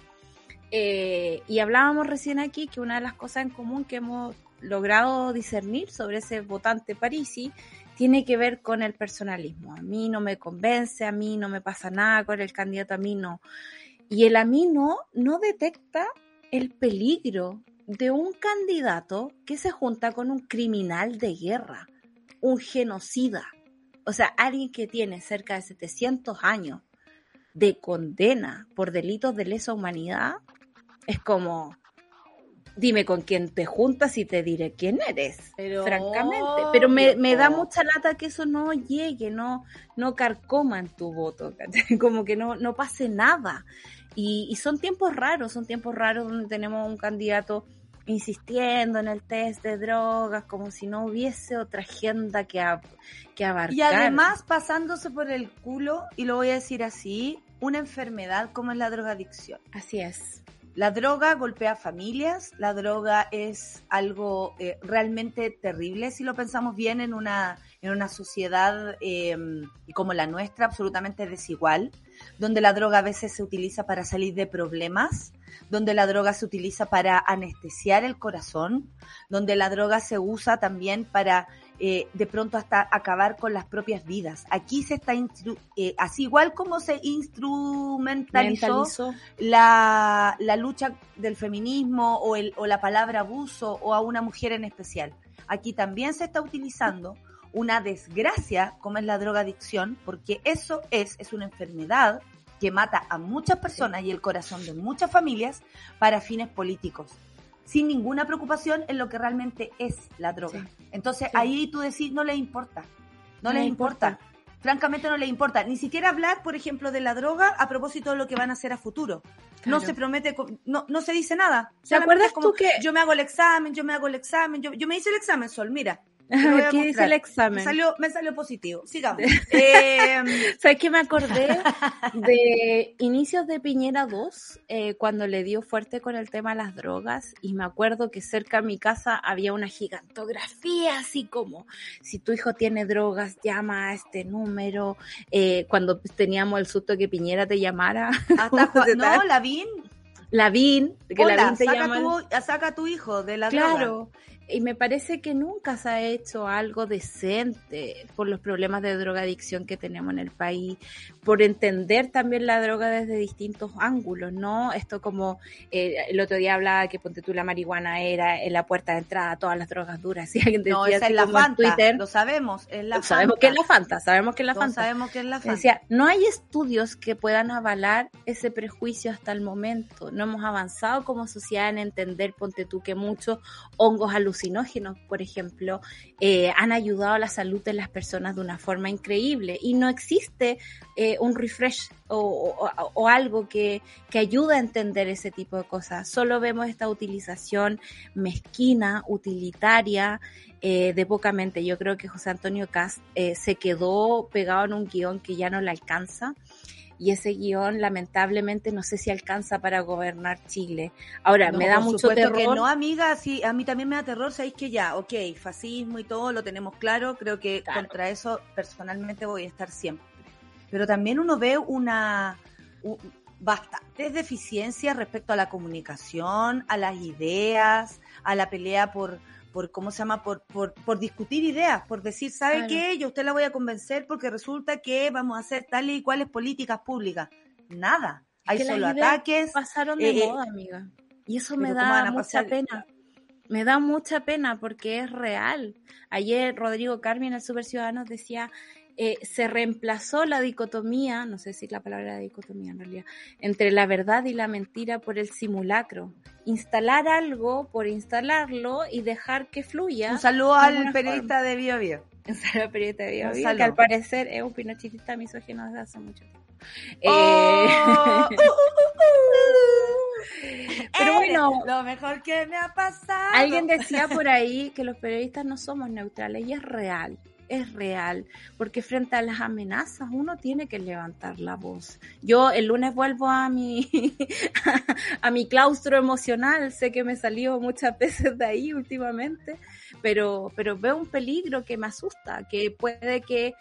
S3: Eh, y hablábamos recién aquí que una de las cosas en común que hemos logrado discernir sobre ese votante parisi tiene que ver con el personalismo. A mí no me convence, a mí no me pasa nada con el candidato, a mí no. Y el a mí no, no detecta el peligro de un candidato que se junta con un criminal de guerra, un genocida. O sea, alguien que tiene cerca de 700 años de condena por delitos de lesa humanidad, es como, dime con quién te juntas y te diré quién eres,
S1: Pero
S3: francamente. Pero me, me da mucha lata que eso no llegue, no, no carcoma en tu voto, ¿cachai? [LAUGHS] como que no, no pase nada. Y, y son tiempos raros, son tiempos raros donde tenemos un candidato insistiendo en el test de drogas, como si no hubiese otra agenda que, ab- que abarcar.
S1: Y además pasándose por el culo, y lo voy a decir así, una enfermedad como es la drogadicción.
S3: Así es.
S1: La droga golpea familias, la droga es algo eh, realmente terrible si lo pensamos bien en una, en una sociedad eh, como la nuestra, absolutamente desigual, donde la droga a veces se utiliza para salir de problemas, donde la droga se utiliza para anestesiar el corazón, donde la droga se usa también para eh, de pronto hasta acabar con las propias vidas. Aquí se está, instru- eh, así igual como se instrumentalizó
S3: Mentalizó.
S1: la, la lucha del feminismo o, el, o la palabra abuso o a una mujer en especial. Aquí también se está utilizando una desgracia como es la drogadicción, porque eso es, es una enfermedad que mata a muchas personas y el corazón de muchas familias para fines políticos, sin ninguna preocupación en lo que realmente es la droga. Entonces
S3: Sí.
S1: ahí tú decís, no les importa, no,
S3: No
S1: les importa.
S3: importa.
S1: Francamente no les importa, ni siquiera hablar, por ejemplo, de la droga a propósito de lo que van a hacer a futuro. No se promete, no, no se dice nada.
S3: ¿Te acuerdas
S1: como,
S3: tú que-
S1: Yo me hago el examen, yo me hago el examen, yo, yo me hice el examen, Sol, mira.
S3: ¿Qué dice
S1: mostrar.
S3: el
S1: Me
S3: examen?
S1: salió, me salió positivo. Sigamos. [LAUGHS] Eh,
S3: ¿Sabes qué me acordé [LAUGHS] de inicios de Piñera 2, eh, cuando le dio fuerte con el tema de las drogas? Y me acuerdo que cerca de mi casa había una gigantografía, así como, si tu hijo tiene drogas, llama a este número. Eh, cuando teníamos el susto que Piñera te llamara,
S1: hasta cua-
S3: ¿Qué
S1: no? Lavín,
S3: Lavín, que
S1: hola,
S3: Lavín te
S1: saca,
S3: llama.
S1: tu, saca a tu hijo de la droga.
S3: Y me parece que nunca se ha hecho algo decente por los problemas de drogadicción que tenemos en el país, por entender también la droga desde distintos ángulos, ¿no? Esto como eh, el otro día hablaba que ponte tú la marihuana era en la puerta de entrada a todas las drogas duras, [LAUGHS] si alguien decía
S1: No, esa
S3: así
S1: es la
S3: como en
S1: Fanta,
S3: Twitter,
S1: lo sabemos, es la
S3: sabemos
S1: Fanta.
S3: que es la Fanta, sabemos que es la Fanta.
S1: sabemos que es la Fanta.
S3: Decía, no hay estudios que puedan avalar ese prejuicio hasta el momento. No hemos avanzado como sociedad en entender, ponte tú, que muchos hongos alucinógenos, por ejemplo, eh, han ayudado a la salud de las personas de una forma increíble. Y no existe eh, un refresh o, algo que, que ayude a entender ese tipo de cosas. Solo vemos esta utilización mezquina, utilitaria, eh, de poca mente. Yo creo que José Antonio Cast se quedó pegado en un guion que ya no le alcanza. Y ese guion, lamentablemente, no sé si alcanza para gobernar Chile. Ahora,
S1: No,
S3: me da mucho terror.
S1: que no, amiga, sí, a mí también me da terror, sabéis que ya, ok, fascismo y todo lo tenemos claro, creo que
S3: Claro.
S1: contra eso personalmente voy a estar siempre. Pero también uno ve una u- bastantes deficiencias respecto a la comunicación, a las ideas, a la pelea por por cómo se llama por, por, por discutir ideas, por decir, ¿sabe
S3: Claro.
S1: qué? Yo a usted la voy a convencer porque resulta que vamos a hacer tales y cuales políticas públicas. Nada. Hay solo ataques.
S3: pasaron de
S1: eh,
S3: moda, amiga. Y eso me
S1: ¿cómo van
S3: da mucha
S1: pasar?
S3: pena. Me da mucha pena porque es real. Ayer Rodrigo Carmen, el Super Ciudadanos, decía, eh, se reemplazó la dicotomía, no sé si la palabra dicotomía en realidad, entre la verdad y la mentira por el simulacro. Instalar algo por instalarlo y dejar que fluya.
S1: Un saludo al periodista de Bio Bio. [LAUGHS]
S3: Esa periodista de Bio
S1: Un
S3: Bio, que
S1: saludo.
S3: al parecer es un pinochetista misógino desde hace mucho tiempo.
S1: Oh,
S3: Eh,
S1: uh, uh, uh, uh.
S3: Pero bueno.
S1: lo mejor que me ha pasado.
S3: Alguien decía por ahí que los periodistas no somos neutrales y es real, es real, porque frente a las amenazas uno tiene que levantar la voz. Yo el lunes vuelvo a mi [LAUGHS] a mi claustro emocional, sé que me salió muchas veces de ahí últimamente, pero pero veo un peligro que me asusta, que puede que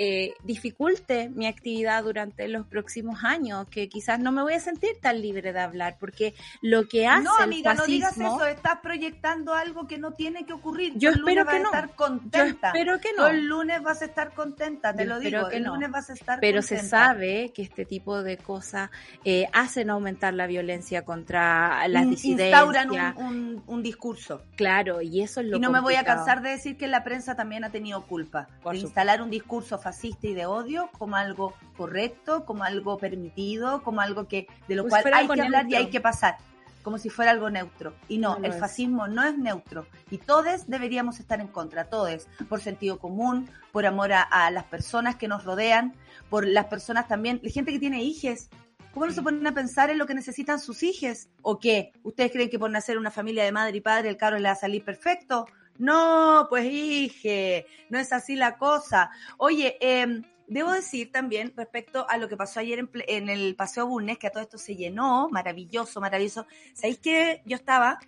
S3: eh, dificulte mi actividad durante los próximos años, que quizás no me voy a sentir tan libre de hablar, porque lo que hace
S1: No,
S3: el
S1: amiga, no digas eso. Estás proyectando algo que no tiene que ocurrir.
S3: Yo
S1: el lunes
S3: espero que no.
S1: a estar
S3: Yo espero que no.
S1: el lunes vas a estar contenta, te
S3: Yo
S1: lo digo.
S3: que
S1: el
S3: no.
S1: lunes vas a estar
S3: Pero se sabe que este tipo de cosas eh, hacen aumentar la violencia contra las disidencias.
S1: Instauran un, un- un discurso.
S3: Claro, y eso es lo
S1: Y no me voy a cansar de decir que la prensa también ha tenido culpa
S3: Por
S1: de
S3: supuesto.
S1: instalar un discurso fascista y de odio como algo correcto, como algo permitido, como algo que de lo
S3: si
S1: cual hay que hablar y hay que pasar, como si fuera algo neutro. Y no, el
S3: es.
S1: fascismo no es neutro y todos deberíamos estar en contra, todos, por sentido común, por amor a, a las personas que nos rodean, por las personas también, la gente que tiene hijes. ¿Cómo no se ponen a pensar en lo que necesitan sus hijos? ¿O qué? ¿Ustedes creen que por nacer una familia de madre y padre el cabro le va a salir perfecto? No, pues hije, no es así la cosa. Oye, eh, debo decir también respecto a lo que pasó ayer en, el Paseo Bulnes, que a todo esto se llenó, maravilloso, maravilloso. ¿Sabéis que yo estaba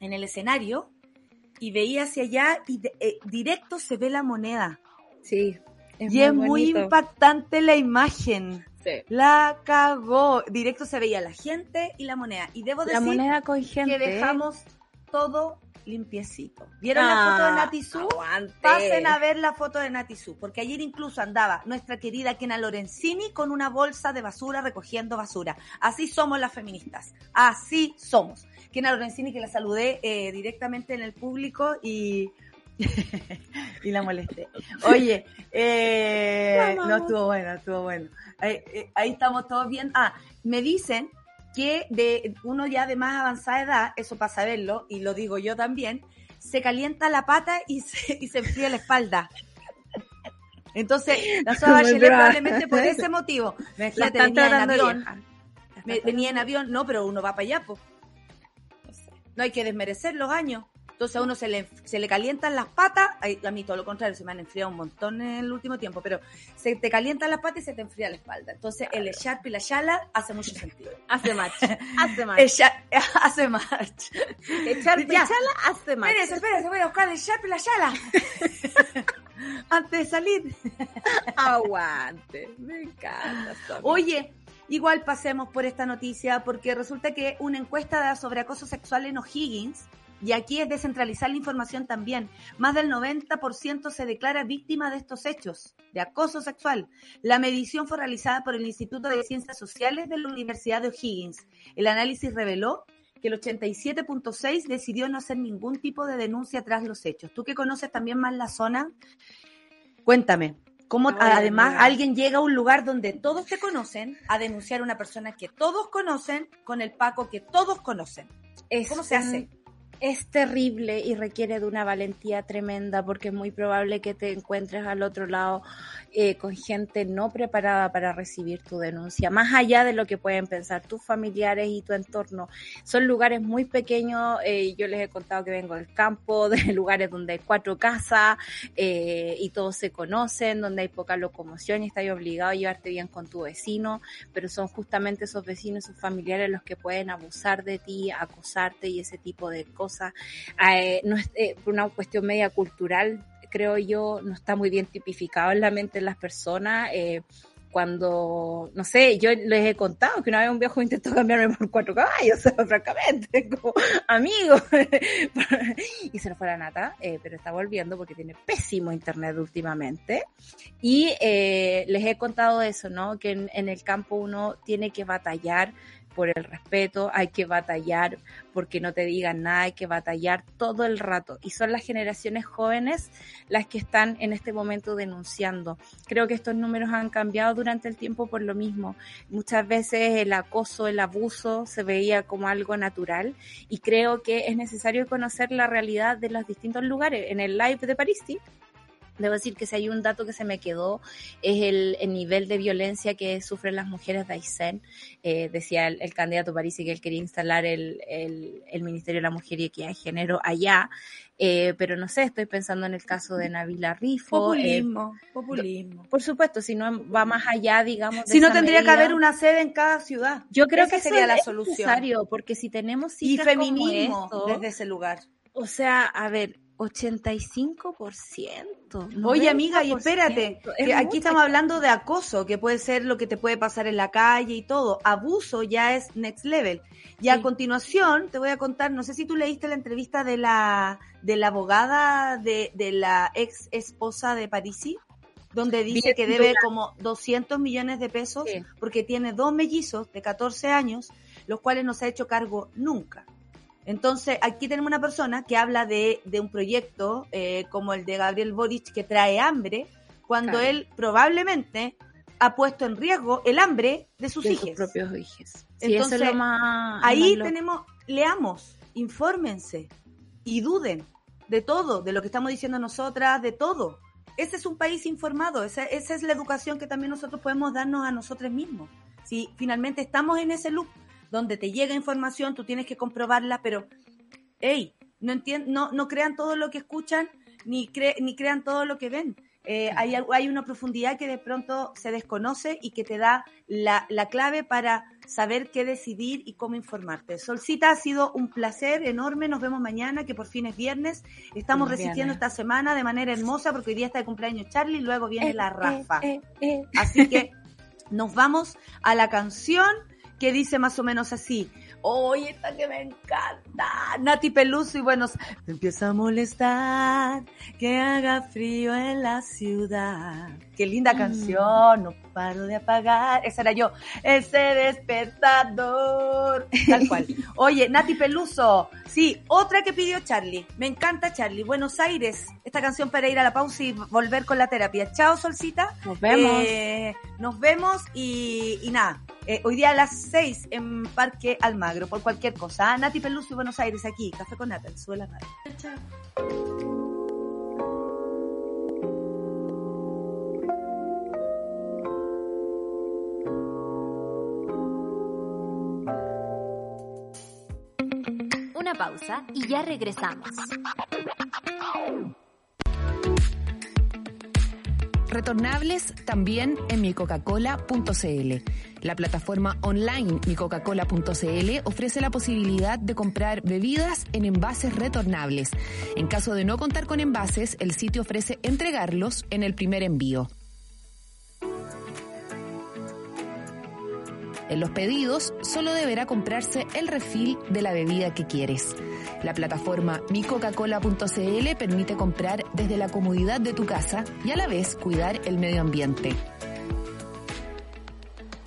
S1: en el escenario y veía hacia allá y de- eh, directo se ve la moneda?
S3: Sí.
S1: y es muy impactante la imagen.
S3: Sí.
S1: La cagó. Directo se veía la gente y la moneda. Y debo
S3: La
S1: decir
S3: moneda con gente.
S1: que dejamos todo limpiecito. ¿Vieron la foto de
S3: Ah,
S1: Nati Su?
S3: aguante.
S1: Pasen a ver la foto de Nati Su, porque ayer incluso andaba nuestra querida Kena Lorenzini con una bolsa de basura recogiendo basura. Así somos las feministas, así somos. Kena Lorenzini que la saludé eh, directamente en el público y, [LAUGHS] y la molesté. Oye, eh, [LAUGHS] no estuvo bueno, estuvo bueno. Ahí, eh, ahí estamos todos bien. Ah, me dicen que de uno ya de más avanzada edad, eso para saberlo, y lo digo yo también, se calienta la pata y [LAUGHS] se, y se enfría la espalda. Entonces, la [LAUGHS]
S3: Muy
S1: Bachelet probablemente por [LAUGHS] ese motivo. Imagínate, venía en avión. venía en avión, no, pero uno va para allá, pues. No hay que desmerecer los años. Entonces a uno se le, se le calientan las patas, a mí todo lo contrario, se me han enfriado un montón en el último tiempo, pero se te calientan las patas y se te enfría la espalda. Entonces el Sharp y la Shala hace mucho sentido.
S3: Hace match. [LAUGHS] Hace match.
S1: El Sharp [LAUGHS] hace match.
S3: Echar
S1: Ya.
S3: pichala hace match.
S1: Espérense, espérense, voy a buscar el Sharp y la Shala. [LAUGHS] Antes de salir.
S3: Aguante. Me encanta.
S1: Oye, igual pasemos por esta noticia porque resulta que una encuesta sobre acoso sexual en O'Higgins, y aquí es descentralizar la información también, más del 90% se declara víctima de estos hechos de acoso sexual. La medición fue realizada por el Instituto de Ciencias Sociales de la Universidad de O'Higgins. El análisis reveló que el 87.6 decidió no hacer ningún tipo de denuncia tras los hechos. Tú que conoces también más la zona, cuéntame, ¿cómo además alguien llega a un lugar donde todos te conocen a denunciar a una persona que todos conocen con el Paco que todos conocen?
S3: Es
S1: ¿Cómo se hace?
S3: Es terrible y requiere de una valentía tremenda porque es muy probable que te encuentres al otro lado eh, con gente no preparada para recibir tu denuncia, más allá de lo que pueden pensar tus familiares y tu entorno. Son lugares muy pequeños, eh, yo les he contado que vengo del campo, [LAUGHS] de lugares donde hay cuatro casas eh, y todos se conocen, donde hay poca locomoción y estás obligado a llevarte bien con tu vecino, pero son justamente esos vecinos, esos familiares los que pueden abusar de ti, acosarte y ese tipo de cosas. Eh, no es, eh, una cuestión media cultural, creo yo, no está muy bien tipificado en la mente de las personas. eh, cuando, no sé, yo les he contado que una vez un viejo intentó cambiarme por cuatro caballos, o [LAUGHS] sea, francamente, [LAUGHS] como amigo. [LAUGHS] y se nos fue la nata, pero está volviendo porque tiene pésimo internet últimamente. Y eh, les he contado eso, ¿no? Que en el campo uno tiene que batallar por el respeto, hay que batallar porque no te digan nada, hay que batallar todo el rato. Y son las generaciones jóvenes las que están en este momento denunciando. Creo que estos números han cambiado durante el tiempo por lo mismo. Muchas veces el acoso, el abuso se veía como algo natural y creo que es necesario conocer la realidad de los distintos lugares. En el live de París, Debo decir que si hay un dato que se me quedó es el, el nivel de violencia que sufren las mujeres de Aysén. Eh, decía el, el candidato Parisi que él quería instalar el, el, Ministerio de la Mujer y Equidad de Género allá. Eh, pero no sé, estoy pensando en el caso de Navila Rifo. eh,
S1: Populismo, populismo.
S3: por supuesto, si no va más allá, digamos. de
S1: Si no tendría que haber una sede en cada ciudad.
S3: Yo creo
S1: Esa
S3: que
S1: sería la
S3: es
S1: solución.
S3: necesario, porque si tenemos
S1: Y
S3: como
S1: feminismo
S3: esto,
S1: desde ese lugar.
S3: o sea, a ver, 85%.
S1: Oye, amiga, y
S3: 90%,
S1: espérate,
S3: es
S1: que aquí estamos hablando de acoso, que puede ser lo que te puede pasar en la calle y todo. Abuso ya es next level. Y a continuación te voy a contar, no sé si tú leíste la entrevista de la, de la abogada de, de la ex esposa de Parisi, donde dice que debe como 200 millones de pesos
S3: Sí.
S1: porque tiene dos mellizos de 14 años, los cuales no se ha hecho cargo nunca. Entonces, aquí tenemos una persona que habla de, de un proyecto eh, como el de Gabriel Boric que trae hambre, cuando
S3: Claro.
S1: él probablemente ha puesto en riesgo el hambre de sus
S3: de
S1: hijos.
S3: sus propios hijos. Sí,
S1: Entonces,
S3: es más.
S1: Ahí
S3: más
S1: tenemos, leamos, infórmense y duden de todo, de lo que estamos diciendo nosotras, de todo. Ese es un país informado, esa, esa es la educación que también nosotros podemos darnos a nosotros mismos. Si finalmente estamos en ese loop donde te llega información, tú tienes que comprobarla, pero, hey, no, entien- no, no crean todo lo que escuchan, ni, cre- ni crean todo lo que ven. Eh, hay, hay una profundidad que de pronto se desconoce y que te da la, la clave para saber qué decidir y cómo informarte. Solcita, ha sido un placer enorme. Nos vemos mañana, que por fin es viernes. Estamos resistiendo esta semana de manera hermosa porque hoy día está de cumpleaños Charlie y luego viene
S3: Eh,
S1: la Rafa.
S3: eh, eh.
S1: Así que nos vamos a la canción que dice más o menos así. Oye, esta que me encanta. Nati Peluso y bueno, empieza a molestar que haga frío en la ciudad. Qué linda
S3: Mm.
S1: canción, no paro de apagar. Esa era yo. Ese despertador. Tal cual. [LAUGHS] Oye, Nati Peluso. Sí, otra que pidió Charlie. Me encanta Charlie. Buenos Aires. Esta canción para ir a la pausa y volver con la terapia. Chao, Solcita.
S3: Nos vemos.
S1: Eh, nos vemos y, y nada. eh, hoy día a las 6 en Parque Almagro, por cualquier cosa. Ah, Nati Peluso y Buenos Aires aquí. Café con Nata, en Sube la
S5: Una pausa y ya regresamos.
S6: Retornables también en micocacola.cl. La plataforma online micocacola.cl ofrece la posibilidad de comprar bebidas en envases retornables. En caso de no contar con envases, el sitio ofrece entregarlos en el primer envío. En los pedidos solo deberá comprarse el refil de la bebida que quieres. La plataforma micocacola.cl permite comprar desde la comodidad de tu casa y a la vez cuidar el medio ambiente.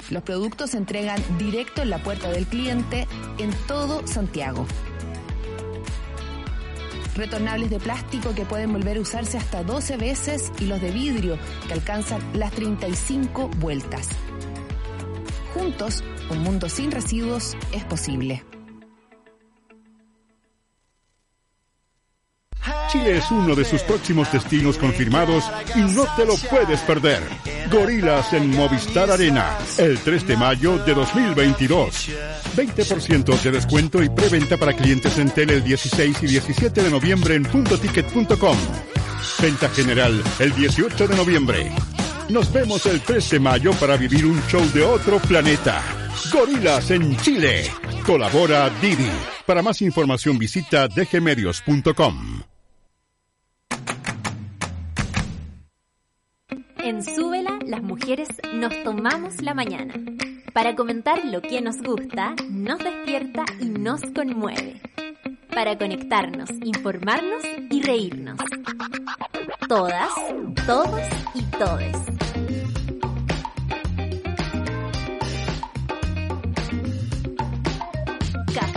S6: Los productos se entregan directo en la puerta del cliente en todo Santiago. Retornables de plástico que pueden volver a usarse hasta 12 veces y los de vidrio que alcanzan las 35 vueltas. Juntos, un mundo sin residuos es posible.
S7: Chile es uno de sus próximos destinos confirmados y no te lo puedes perder. Gorilas en Movistar Arena, el 3 de mayo de 2022. 20% de descuento y preventa para clientes en tele el 16 y 17 de noviembre en puntoticket.com. Venta general el 18 de noviembre. Nos vemos el 3 de mayo para vivir un show de otro planeta. Gorilas en Chile. Colabora Didi. Para más información visita dgmedios.com.
S5: En Súbela, las mujeres nos tomamos la mañana para comentar lo que nos gusta, nos despierta y nos conmueve. Para conectarnos, informarnos y reírnos. Todas, todos y todes.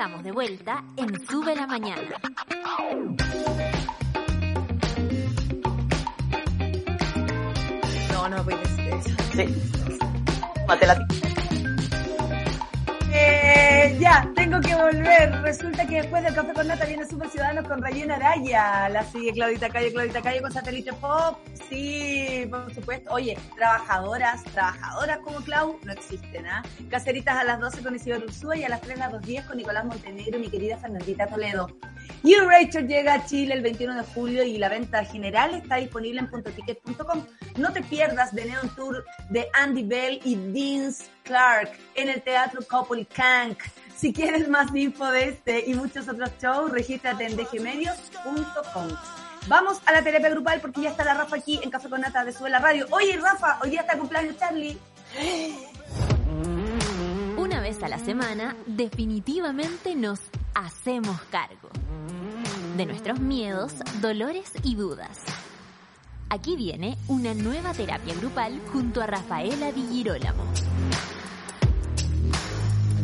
S5: Estamos de vuelta en Sube la Mañana.
S1: No, no voy a decir eso.
S2: Sí. Matela.
S1: Eh, ya, tengo que volver. Resulta que después del Café con Nata viene Super Ciudadanos con Rayena Araya. La sigue Claudita Calle, Claudita Calle con Satélite Pop. Sí, por supuesto. Oye, trabajadoras, trabajadoras como Clau no existen, ¿ah? Caceritas a las 12 con Isidoro Ursúa y a las 3 a las 2.10 con Nicolás Montenegro y mi querida Fernandita Toledo. You Rachel llega a Chile el 21 de julio y la venta general está disponible en puntoticket.com. No te pierdas de Neon Tour de Andy Bell y Vince Clark en el Teatro Coppel-Cank. Si quieres más info de este y muchos otros shows, regístrate en dgmedios.com. Vamos a la terapia grupal porque ya está la Rafa aquí en Café con Nata de Sube la Radio. Oye, Rafa, hoy día está cumpleaños Charlie.
S5: Una vez a la semana, definitivamente nos hacemos cargo de nuestros miedos, dolores y dudas. Aquí viene una nueva terapia grupal junto a Rafaela Di Girolamo.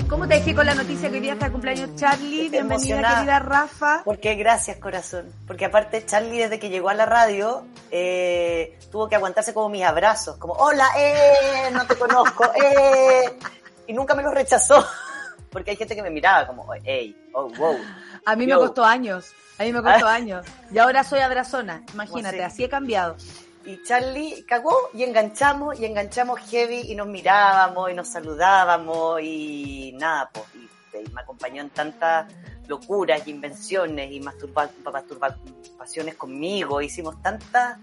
S1: ¿Cómo te dejé con la noticia que hoy día está cumpleaños Charlie? Bienvenida, querida Rafa.
S2: Porque gracias, corazón. Porque aparte, Charlie, desde que llegó a la radio, eh, tuvo que aguantarse como mis abrazos. Como, hola, eh, no te conozco, [LAUGHS] eh. Y nunca me lo rechazó. [LAUGHS] Porque hay gente que me miraba como, hey, oh, wow.
S1: A mí me costó años. A mí me costó [LAUGHS] años. Y ahora soy abrazona. Imagínate,
S2: así
S1: he cambiado.
S2: Y Charlie cagó y enganchamos y enganchamos heavy y nos mirábamos y nos saludábamos y nada, pues y, y me acompañó en tantas locuras y invenciones y masturba, masturbaciones conmigo, hicimos tantas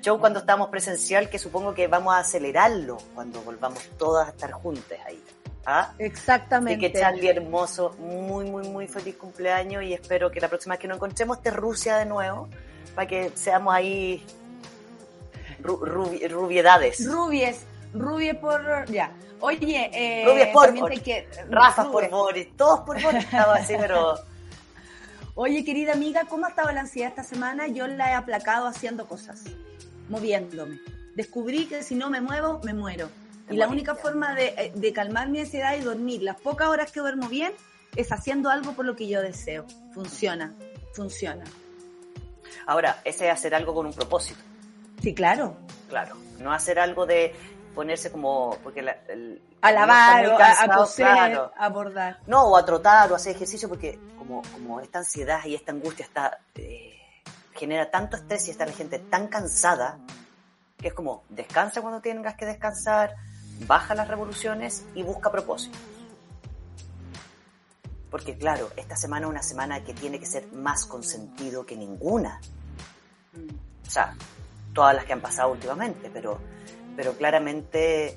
S2: show cuando estábamos presencial que supongo que vamos a acelerarlo cuando volvamos todas a estar juntas ahí. ¿Ah? Así
S1: Exactamente.
S2: que Charlie hermoso, muy, muy, muy feliz cumpleaños y espero que la próxima vez que nos encontremos esté Rusia de nuevo para que seamos ahí ru- rubi- rubiedades.
S1: Rubies, rubies por... Ya. Oye, eh,
S2: Rubies por-
S1: hay que...
S2: Rafa por. Boris, todos por Boris, estaba así, pero [LAUGHS]
S1: Oye, querida amiga, ¿cómo ha estado la ansiedad esta semana? Yo la he aplacado haciendo cosas, moviéndome. Descubrí que si no me muevo, me muero. Y la única forma de, eh, de calmar mi ansiedad y dormir las pocas horas que duermo bien es haciendo algo por lo que yo deseo. Funciona, funciona.
S2: ahora, ese es hacer algo con un propósito,
S1: Sí, claro.
S2: claro, no hacer algo de ponerse como, porque la, el-
S1: A lavar, o a, a
S2: cansado,
S1: coser,
S2: claro.
S1: a bordar.
S2: No, o a trotar o a hacer ejercicio, porque como, como esta ansiedad y esta angustia está, eh, genera tanto estrés y está la gente tan cansada, que es como, descansa cuando tengas que descansar, baja las revoluciones y busca propósitos. Porque claro, esta semana es una semana que tiene que ser más consentido que ninguna. O sea, todas las que han pasado últimamente, pero, pero claramente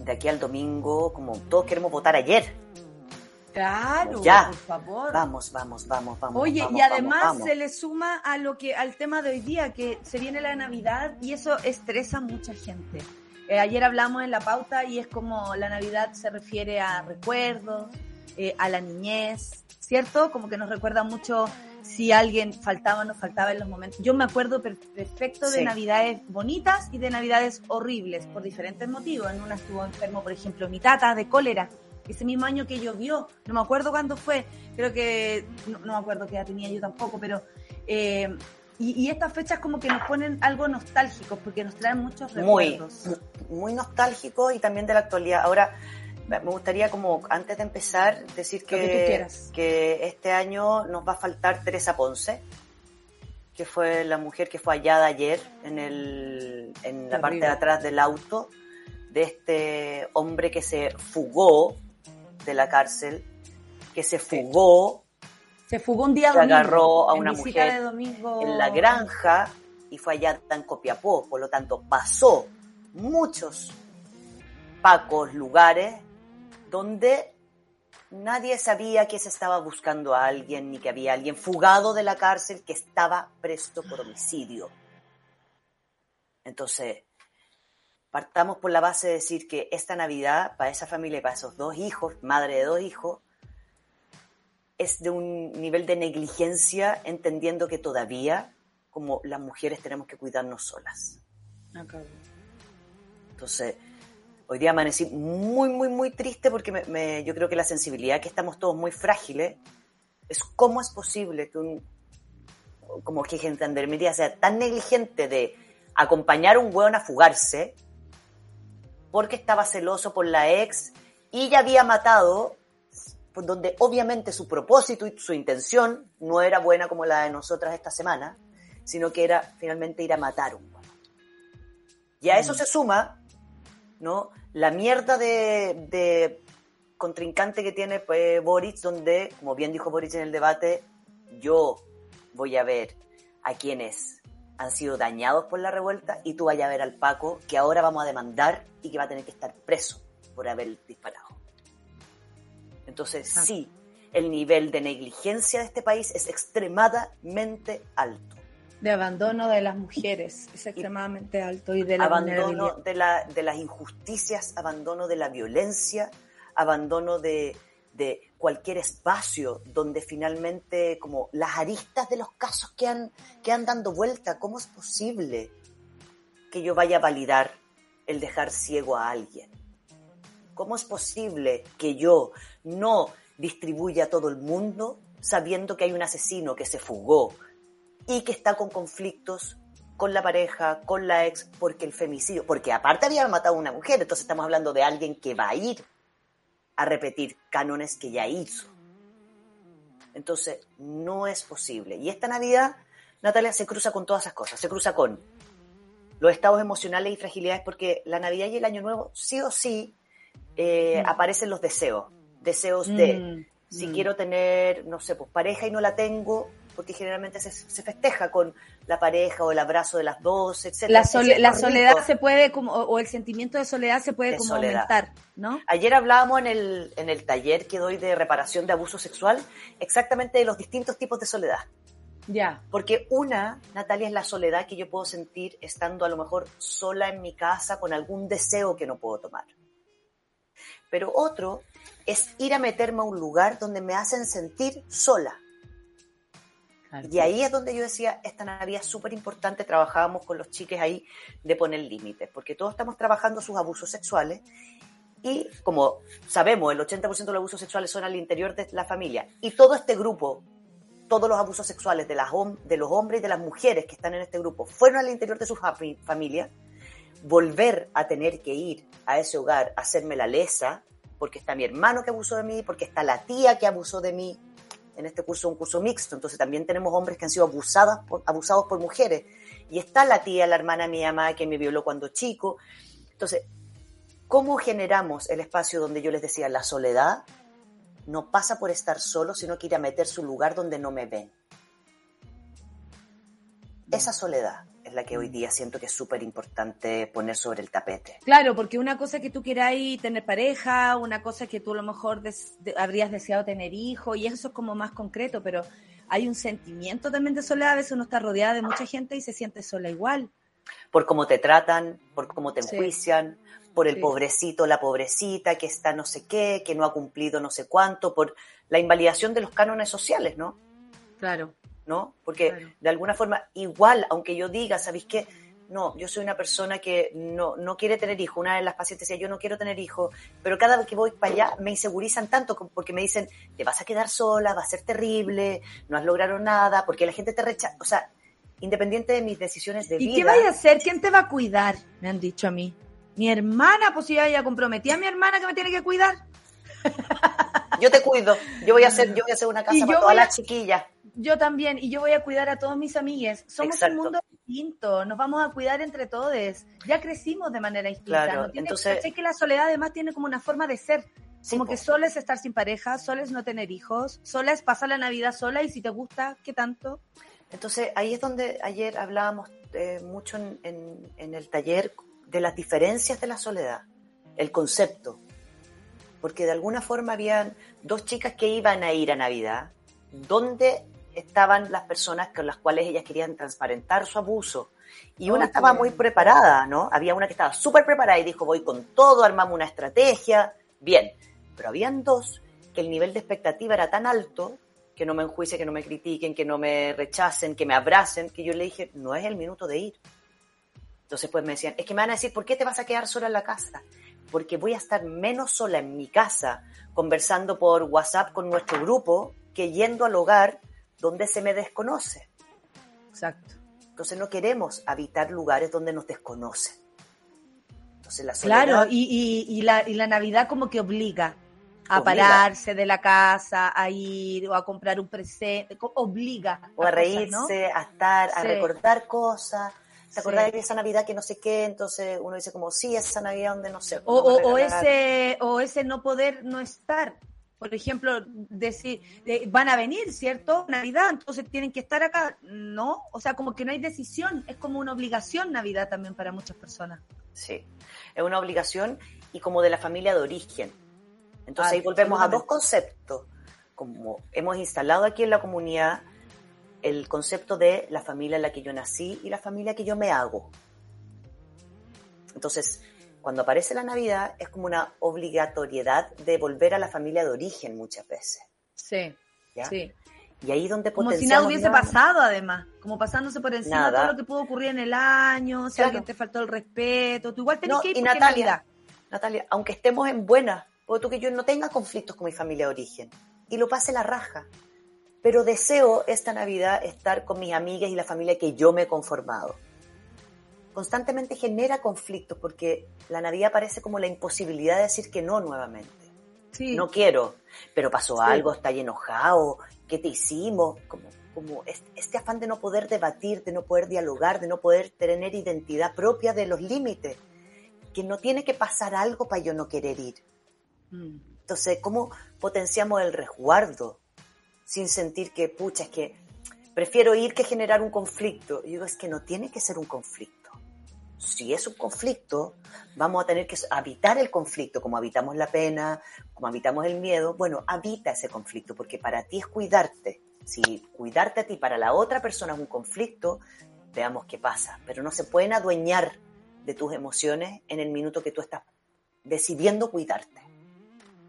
S2: de aquí al domingo, como todos queremos votar ayer,
S1: Claro,
S2: Ya.
S1: por favor.
S2: Vamos, vamos, vamos, vamos.
S1: Oye,
S2: vamos,
S1: y además
S2: vamos, vamos.
S1: se le suma a lo que al tema de hoy día que se viene la Navidad y eso estresa a mucha gente. Eh, ayer hablamos en la pauta y es como la Navidad se refiere a recuerdos, eh, a la niñez, ¿cierto? Como que nos recuerda mucho si alguien faltaba o no faltaba en los momentos. Yo me acuerdo per- perfecto de
S2: Sí.
S1: Navidades bonitas y de Navidades horribles por diferentes motivos. En una estuvo enfermo, por ejemplo, mi tata de cólera ese mismo año que llovió, no me acuerdo cuándo fue, creo que, no, no me acuerdo qué edad tenía yo tampoco, pero, eh, y, y estas fechas como que nos ponen algo nostálgicos, porque nos traen muchos
S2: Muy,
S1: recuerdos.
S2: muy nostálgico y también de la actualidad. Ahora, me gustaría como antes de empezar decir
S1: que
S2: que, este año nos va a faltar Teresa Ponce, que fue la mujer que fue hallada ayer en, el, en la parte de atrás del auto de este hombre que se fugó de la cárcel, que se fugó
S1: Se fugó un día
S2: Se
S1: domingo,
S2: agarró a una mujer
S1: de domingo.
S2: en la granja y fue allá en Copiapó. Por lo tanto, pasó muchos pacos, lugares donde nadie sabía que se estaba buscando a alguien ni que había alguien fugado de la cárcel que estaba presto por homicidio. Entonces, partamos por la base de decir que esta Navidad, para esa familia y para esos dos hijos, madre de dos hijos, es de un nivel de negligencia, entendiendo que todavía, como las mujeres, tenemos que cuidarnos solas. Entonces, hoy día amanecí muy, muy, muy triste porque me- me- yo creo que la sensibilidad que estamos todos muy frágiles es cómo es posible que un, como que gendarmería sea tan negligente de acompañar a un hueón a fugarse porque estaba celoso por la ex y ya había matado, por donde obviamente su propósito y su intención no era buena como la de nosotras esta semana, sino que era finalmente ir a matar a un hueón. Y a eso se suma, ¿no? La mierda de, de contrincante que tiene pues, Boris, donde, como bien dijo Boris en el debate, yo voy a ver a quienes han sido dañados por la revuelta y tú vayas a ver al Paco que ahora vamos a demandar y que va a tener que estar preso por haber disparado. Entonces, sí, el nivel de negligencia de este país es extremadamente alto.
S1: De abandono de las mujeres, es extremadamente alto y de la
S2: abandono de, la, de las injusticias, abandono de la violencia, abandono de, de cualquier espacio donde finalmente como las aristas de los casos que han, que han dando vuelta, ¿cómo es posible que yo vaya a validar el dejar ciego a alguien? ¿Cómo es posible que yo no distribuya a todo el mundo sabiendo que hay un asesino que se fugó y que está con conflictos con la pareja, con la ex, porque el femicidio, porque aparte había matado a una mujer, entonces estamos hablando de alguien que va a ir a repetir cánones que ya hizo. Entonces, no es posible. Y esta Navidad, Natalia, se cruza con todas esas cosas. Se cruza con los estados emocionales y fragilidades, porque la Navidad y el Año Nuevo, sí o sí, eh,
S1: Mm.
S2: aparecen los deseos. Deseos de,
S1: Mm,
S2: si
S1: mm.
S2: quiero tener, no sé, pues pareja y no la tengo, porque generalmente se, se festeja con la pareja o el abrazo de las dos, etc.
S1: La, sole- la soledad se puede, como, o o el sentimiento de soledad se puede
S2: De
S1: como
S2: soledad.
S1: aumentar, ¿no?
S2: Ayer hablábamos en el, en el taller que doy de reparación de abuso sexual exactamente de los distintos tipos de soledad.
S1: Ya.
S2: Porque una, Natalia, es la soledad que yo puedo sentir estando a lo mejor sola en mi casa con algún deseo que no puedo tomar. Pero otro es ir a meterme a un lugar donde me hacen sentir sola. Y ahí es donde yo decía, esta Navidad es súper importante, trabajábamos con los chiques ahí de poner límites, porque todos estamos trabajando sus abusos sexuales y como sabemos, el 80% de los abusos sexuales son al interior de la familia y todo este grupo, todos los abusos sexuales de, las, de los hombres y de las mujeres que están en este grupo fueron al interior de su fami- familia, volver a tener que ir a ese hogar a hacerme la lesa, porque está mi hermano que abusó de mí, porque está la tía que abusó de mí, en este curso es un curso mixto, entonces también tenemos hombres que han sido abusadas por, abusados por mujeres. Y está la tía, la hermana mi mamá que me violó cuando chico. Entonces, ¿cómo generamos el espacio donde yo les decía la soledad? No pasa por estar solo, sino que ir a meter su lugar donde no me ven. Esa soledad es la que hoy día siento que es súper importante poner sobre el tapete.
S1: Claro, porque una cosa es que tú queráis tener pareja, una cosa es que tú a lo mejor des- de- habrías deseado tener hijos, y eso es como más concreto, pero hay un sentimiento también de soledad, a veces uno está rodeada de mucha gente y se siente sola igual.
S2: por cómo te tratan, por cómo te
S1: Sí.
S2: enjuician, por el
S1: Sí.
S2: pobrecito, la pobrecita que está no sé qué, que no ha cumplido no sé cuánto, por la invalidación de los cánones sociales, ¿no?
S1: Claro.
S2: ¿No? Porque
S1: Claro.
S2: de alguna forma, igual, aunque yo diga, ¿sabéis qué? No, yo soy una persona que no, no quiere tener hijos. Una de las pacientes decía, yo no quiero tener hijos, pero cada vez que voy para allá me insegurizan tanto porque me dicen, te vas a quedar sola, va a ser terrible, no has logrado nada, porque la gente te rechaza. O sea, independiente de mis decisiones de
S1: ¿Y
S2: vida.
S1: qué vaya a hacer? ¿Quién te va a cuidar? Me han dicho a mí. Mi hermana, pues yo ya comprometí a mi hermana que me tiene que cuidar. [LAUGHS]
S2: Yo te cuido. Yo voy a [LAUGHS] hacer, yo voy a hacer una casa
S1: Y
S2: para todas las chiquillas.
S1: Yo también, y yo voy a cuidar a todos mis amigues. Somos
S2: Exacto.
S1: un mundo distinto, nos vamos a cuidar entre todos. Ya crecimos de manera distinta.
S2: Claro,
S1: ¿no? Tiene-
S2: entonces-
S1: ¿cachai que la soledad además tiene como una forma de ser.
S2: Sí,
S1: como
S2: po.
S1: que sola es estar sin pareja, sola es no tener hijos, sola es pasar la Navidad sola y si te gusta, ¿qué tanto?
S2: Entonces ahí es donde ayer hablábamos eh, mucho en, en- en el taller de las diferencias de la soledad, el concepto. Porque de alguna forma habían dos chicas que iban a ir a Navidad, donde estaban las personas con las cuales ellas querían transparentar su abuso. Y una estaba muy preparada, ¿no? Había una que estaba súper preparada y dijo, voy con todo, armamos una estrategia, bien. Pero habían dos que el nivel de expectativa era tan alto que no me enjuicien, que no me critiquen, que no me rechacen, que me abracen, que yo le dije, no es el minuto de ir. Entonces pues me decían, es que me van a decir, ¿por qué te vas a quedar sola en la casa? Porque voy a estar menos sola en mi casa conversando por WhatsApp con nuestro grupo que yendo al hogar donde se me desconoce.
S1: Exacto.
S2: Entonces no queremos habitar lugares donde nos desconocen. Entonces la soledad,
S1: Claro, y, y, y la, y la Navidad como que obliga a
S2: Obliga.
S1: pararse de la casa, a ir o a comprar un presente, obliga.
S2: o a
S1: cosas,
S2: reírse,
S1: ¿no?
S2: a estar, a
S1: Sí.
S2: recordar cosas. ¿Te acordás
S1: Sí.
S2: de esa Navidad que no sé qué? Entonces uno dice como, sí, esa Navidad donde no sé.
S1: O, o- o ese, o ese no poder no estar. Por ejemplo, decir, de- van a venir, ¿cierto? Navidad, entonces tienen que estar acá. No, o sea, como que no hay decisión, es como una obligación Navidad también para muchas personas.
S2: Sí, es una obligación y como de la familia de origen. Entonces
S1: Ah,
S2: ahí volvemos a dos conceptos. Como hemos instalado aquí en la comunidad el concepto de la familia en la que yo nací y la familia que yo me hago. Entonces, cuando aparece la Navidad es como una obligatoriedad de volver a la familia de origen muchas veces.
S1: Sí,
S2: ¿ya?
S1: sí.
S2: Y ahí donde
S1: Como si nada hubiese
S2: nada-
S1: pasado, además. Como pasándose por encima
S2: Nada.
S1: todo lo que pudo ocurrir en el año, si
S2: Claro.
S1: alguien te faltó el respeto. Tú igual tenés
S2: No,
S1: que ir
S2: y Natalia,
S1: Navidad.
S2: Natalia, aunque estemos en buena, porque tú que yo no tenga conflictos con mi familia de origen y lo pase la raja, pero deseo esta Navidad estar con mis amigas y la familia que yo me he conformado. Constantemente genera conflictos porque la Navidad parece como la imposibilidad de decir que no nuevamente.
S1: Sí.
S2: no quiero, pero pasó
S1: Sí.
S2: algo, está enojado, ¿qué te hicimos? Como, como es- este afán de no poder debatir, de no poder dialogar, de no poder tener identidad propia de los límites, que no tiene que pasar algo para yo no querer ir.
S1: Mm.
S2: Entonces, ¿cómo potenciamos el resguardo sin sentir que, pucha, es que prefiero ir que generar un conflicto? Y digo, es que no tiene que ser un conflicto. Si es un conflicto, vamos a tener que habitar el conflicto, como habitamos la pena, como habitamos el miedo. Bueno, habita ese conflicto, porque para ti es cuidarte. Si cuidarte a ti para la otra persona es un conflicto, veamos qué pasa. Pero no se pueden adueñar de tus emociones en el minuto que tú estás decidiendo cuidarte.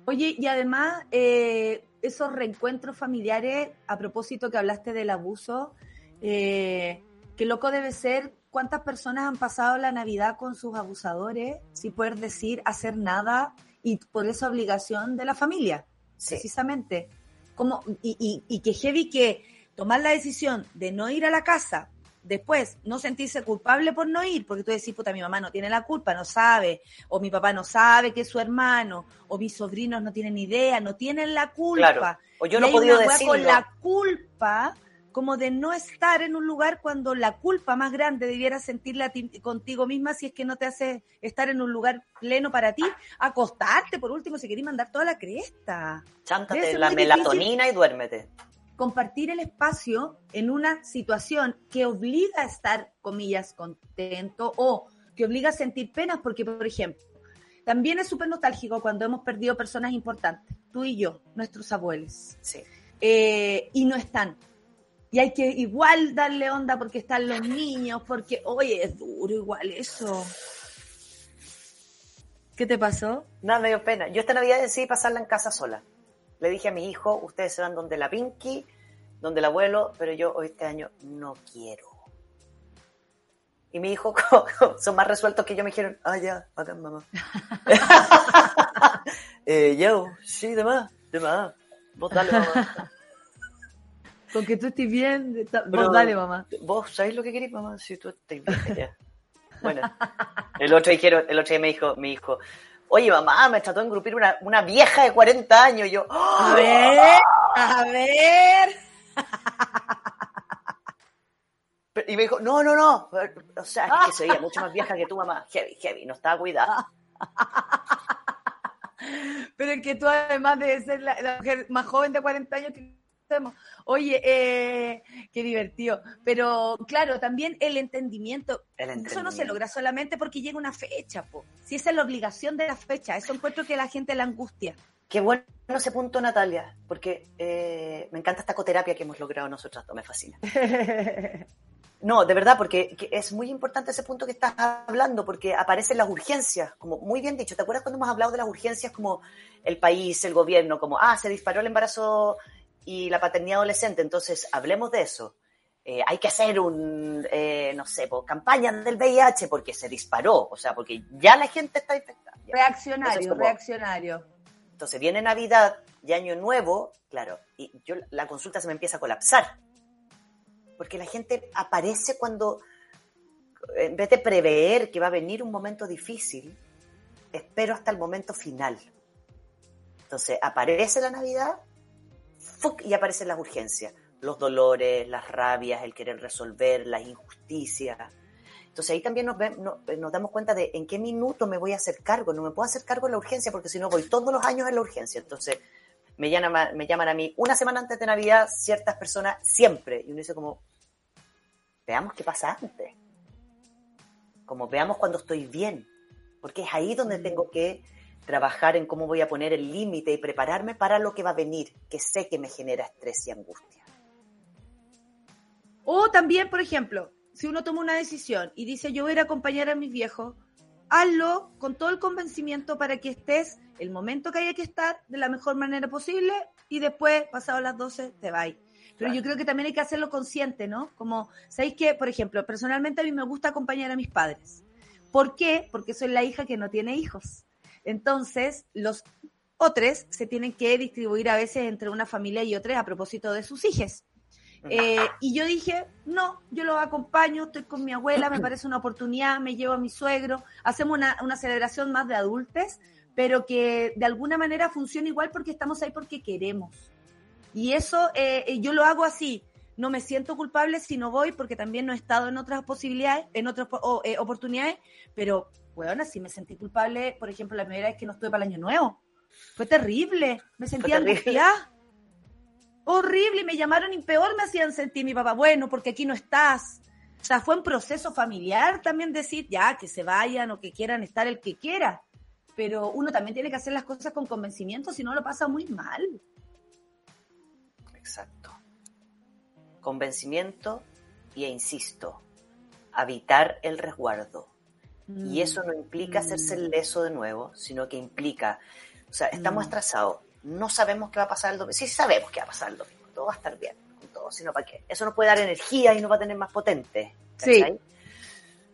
S1: Oye, y además, eh, esos reencuentros familiares, a propósito que hablaste del abuso, eh, qué loco debe ser cuántas personas han pasado la Navidad con sus abusadores, sin poder decir, hacer nada, y por esa obligación de la familia,
S2: Sí.
S1: precisamente. Como, y, y, y que heavy que tomar la decisión de no ir a la casa, después no sentirse culpable por no ir, porque tú decís, puta, mi mamá no tiene la culpa, no sabe, o mi papá no sabe que es su hermano, o mis sobrinos no tienen idea, no tienen la culpa.
S2: Claro. O yo no he podido decirlo.
S1: con la culpa como de no estar en un lugar cuando la culpa más grande debiera sentirla contigo misma si es que no te hace estar en un lugar pleno para ti, acostarte por último si querés mandar toda la cresta.
S2: Chántate la melatonina y duérmete.
S1: Compartir el espacio en una situación que obliga a estar, comillas, contento o que obliga a sentir penas porque, por ejemplo, también es súper nostálgico cuando hemos perdido personas importantes, tú y yo, nuestros abuelos.
S2: Sí.
S1: eh, y no están. Y hay que igual darle onda porque están los niños, porque, oye, es duro igual eso. ¿Qué te pasó?
S2: Nada, me dio pena. Yo esta Navidad decidí pasarla en casa sola. Le dije a mi hijo, ustedes se van donde la Pinky, donde el abuelo, pero yo hoy este año no quiero. Y mi hijo [LAUGHS] son más resueltos que yo, me dijeron, ah, ya, acá mamá. [LAUGHS] [LAUGHS] eh, yo, sí, de más, de más. Vos dale, mamá.
S1: Con que tú estés bien, está-
S2: Pero-
S1: vos dale, mamá.
S2: ¿Vos sabés lo que querés, mamá? Si tú estás bien, ya. Bueno, el otro, dijeron, el otro día me dijo, mi hijo, oye, mamá, me trató de engrupir una, una vieja de 40 años. Y yo,
S1: A
S2: ¡ah!
S1: ver, a ver.
S2: Y me dijo, no, no, no. O sea, es que se veía mucho más vieja que tu mamá. Heavy, heavy, no estaba cuidada.
S1: Pero es que tú además de ser la, la mujer más joven de 40 años Oye, eh, qué divertido. Pero claro, también el entendimiento.
S2: El
S1: Eso no se logra solamente porque llega una fecha, po. Si esa es la obligación de la fecha, eso encuentro que la gente la angustia.
S2: Qué bueno ese punto, Natalia, porque eh, me encanta esta coterapia que hemos logrado nosotras, me fascina. [LAUGHS] No, de verdad, porque que es muy importante ese punto que estás hablando, porque aparecen las urgencias, como muy bien dicho. ¿Te acuerdas cuando hemos hablado de las urgencias como el país, el gobierno, como, ah, se disparó el embarazo y la paternidad adolescente, entonces hablemos de eso. Eh, hay que hacer un, eh, no sé, po, campaña del VIH porque se disparó, o sea, porque ya la gente está infectada. Ya.
S1: Reaccionario,
S2: como-
S1: reaccionario.
S2: Entonces viene Navidad y Año Nuevo, claro, y yo la consulta se me empieza a colapsar. Porque la gente aparece cuando, en vez de prever que va a venir un momento difícil, espero hasta el momento final. Entonces aparece la Navidad y aparecen las urgencias, los dolores, las rabias, el querer resolver, las injusticias. Entonces ahí también nos, ve- no- nos damos cuenta de en qué minuto me voy a hacer cargo. No me puedo hacer cargo en la urgencia porque si no voy todos los años en la urgencia. Entonces me llaman, me llaman a mí una semana antes de Navidad ciertas personas siempre. Y uno dice como, veamos qué pasa antes. Como veamos cuando estoy bien. Porque es ahí donde tengo que trabajar en cómo voy a poner el límite y prepararme para lo que va a venir, que sé que me genera estrés y angustia.
S1: O también, por ejemplo, si uno toma una decisión y dice yo voy a ir a acompañar a mis viejos, hazlo con todo el convencimiento para que estés el momento que haya que estar de la mejor manera posible y después, pasado las 12, te vas. Pero
S2: Claro.
S1: yo creo que también hay que hacerlo consciente, ¿no? Como, ¿sabéis que, por ejemplo, personalmente a mí me gusta acompañar a mis padres? ¿Por qué? Porque soy la hija que no tiene hijos. Entonces, los otros se tienen que distribuir a veces entre una familia y otra a propósito de sus hijos. Eh, y yo dije, no, yo los acompaño, estoy con mi abuela, me parece una oportunidad, me llevo a mi suegro, hacemos una, una celebración más de adultos, pero que de alguna manera funciona igual porque estamos ahí porque queremos. Y eso eh, eh, yo lo hago así. No me siento culpable si no voy porque también no he estado en otras posibilidades, en otras oportunidades, pero bueno, sí me sentí culpable, por ejemplo, la primera vez que no estuve para el año nuevo. Fue terrible, me sentía angustiada. Horrible, y me llamaron y peor me hacían sentir mi papá, bueno, porque aquí no estás. O sea, fue un proceso familiar también decir, ya, que se vayan o que quieran estar el que quiera. Pero uno también tiene que hacer las cosas con convencimiento, si no lo pasa muy mal.
S2: Exacto. Convencimiento y, e insisto, habitar el resguardo.
S1: Mm.
S2: Y eso no implica hacerse el leso de nuevo, sino que implica, o sea, estamos
S1: Mm.
S2: estresados, no sabemos qué va a pasar el domingo. Sí sabemos qué va a pasar el domingo, todo va a estar bien, con todo, sino para qué. Eso nos puede dar energía y nos va a tener más potente.
S1: Sí.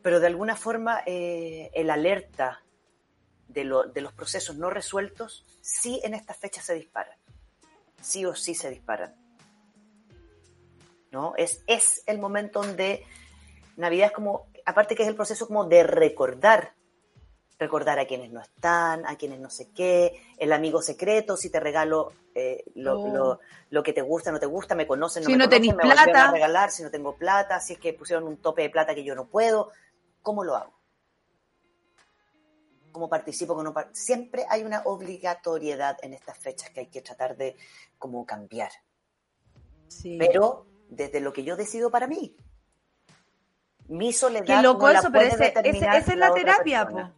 S2: Pero de alguna forma, eh, el alerta de, lo- de los procesos no resueltos, sí en estas fechas se disparan. Sí o sí se disparan. ¿No? Es, es el momento donde Navidad es como, aparte que es el proceso como de recordar, recordar a quienes no están, a quienes no sé qué, el amigo secreto, si te regalo eh, lo,
S1: Oh.
S2: lo- lo que te gusta, no te gusta, me conocen, no
S1: Si
S2: me
S1: no
S2: conocen, me
S1: plata.
S2: a regalar, si no tengo plata, si es que pusieron un tope de plata que yo no puedo, ¿cómo lo hago? ¿Cómo participo? ¿Cómo no par- Siempre hay una obligatoriedad en estas fechas que hay que tratar de como cambiar,
S1: Sí.
S2: pero desde lo que yo decido para mí. Mi soledad
S1: Qué loco
S2: no la
S1: eso, pero ese- ese- esa es la terapia, po.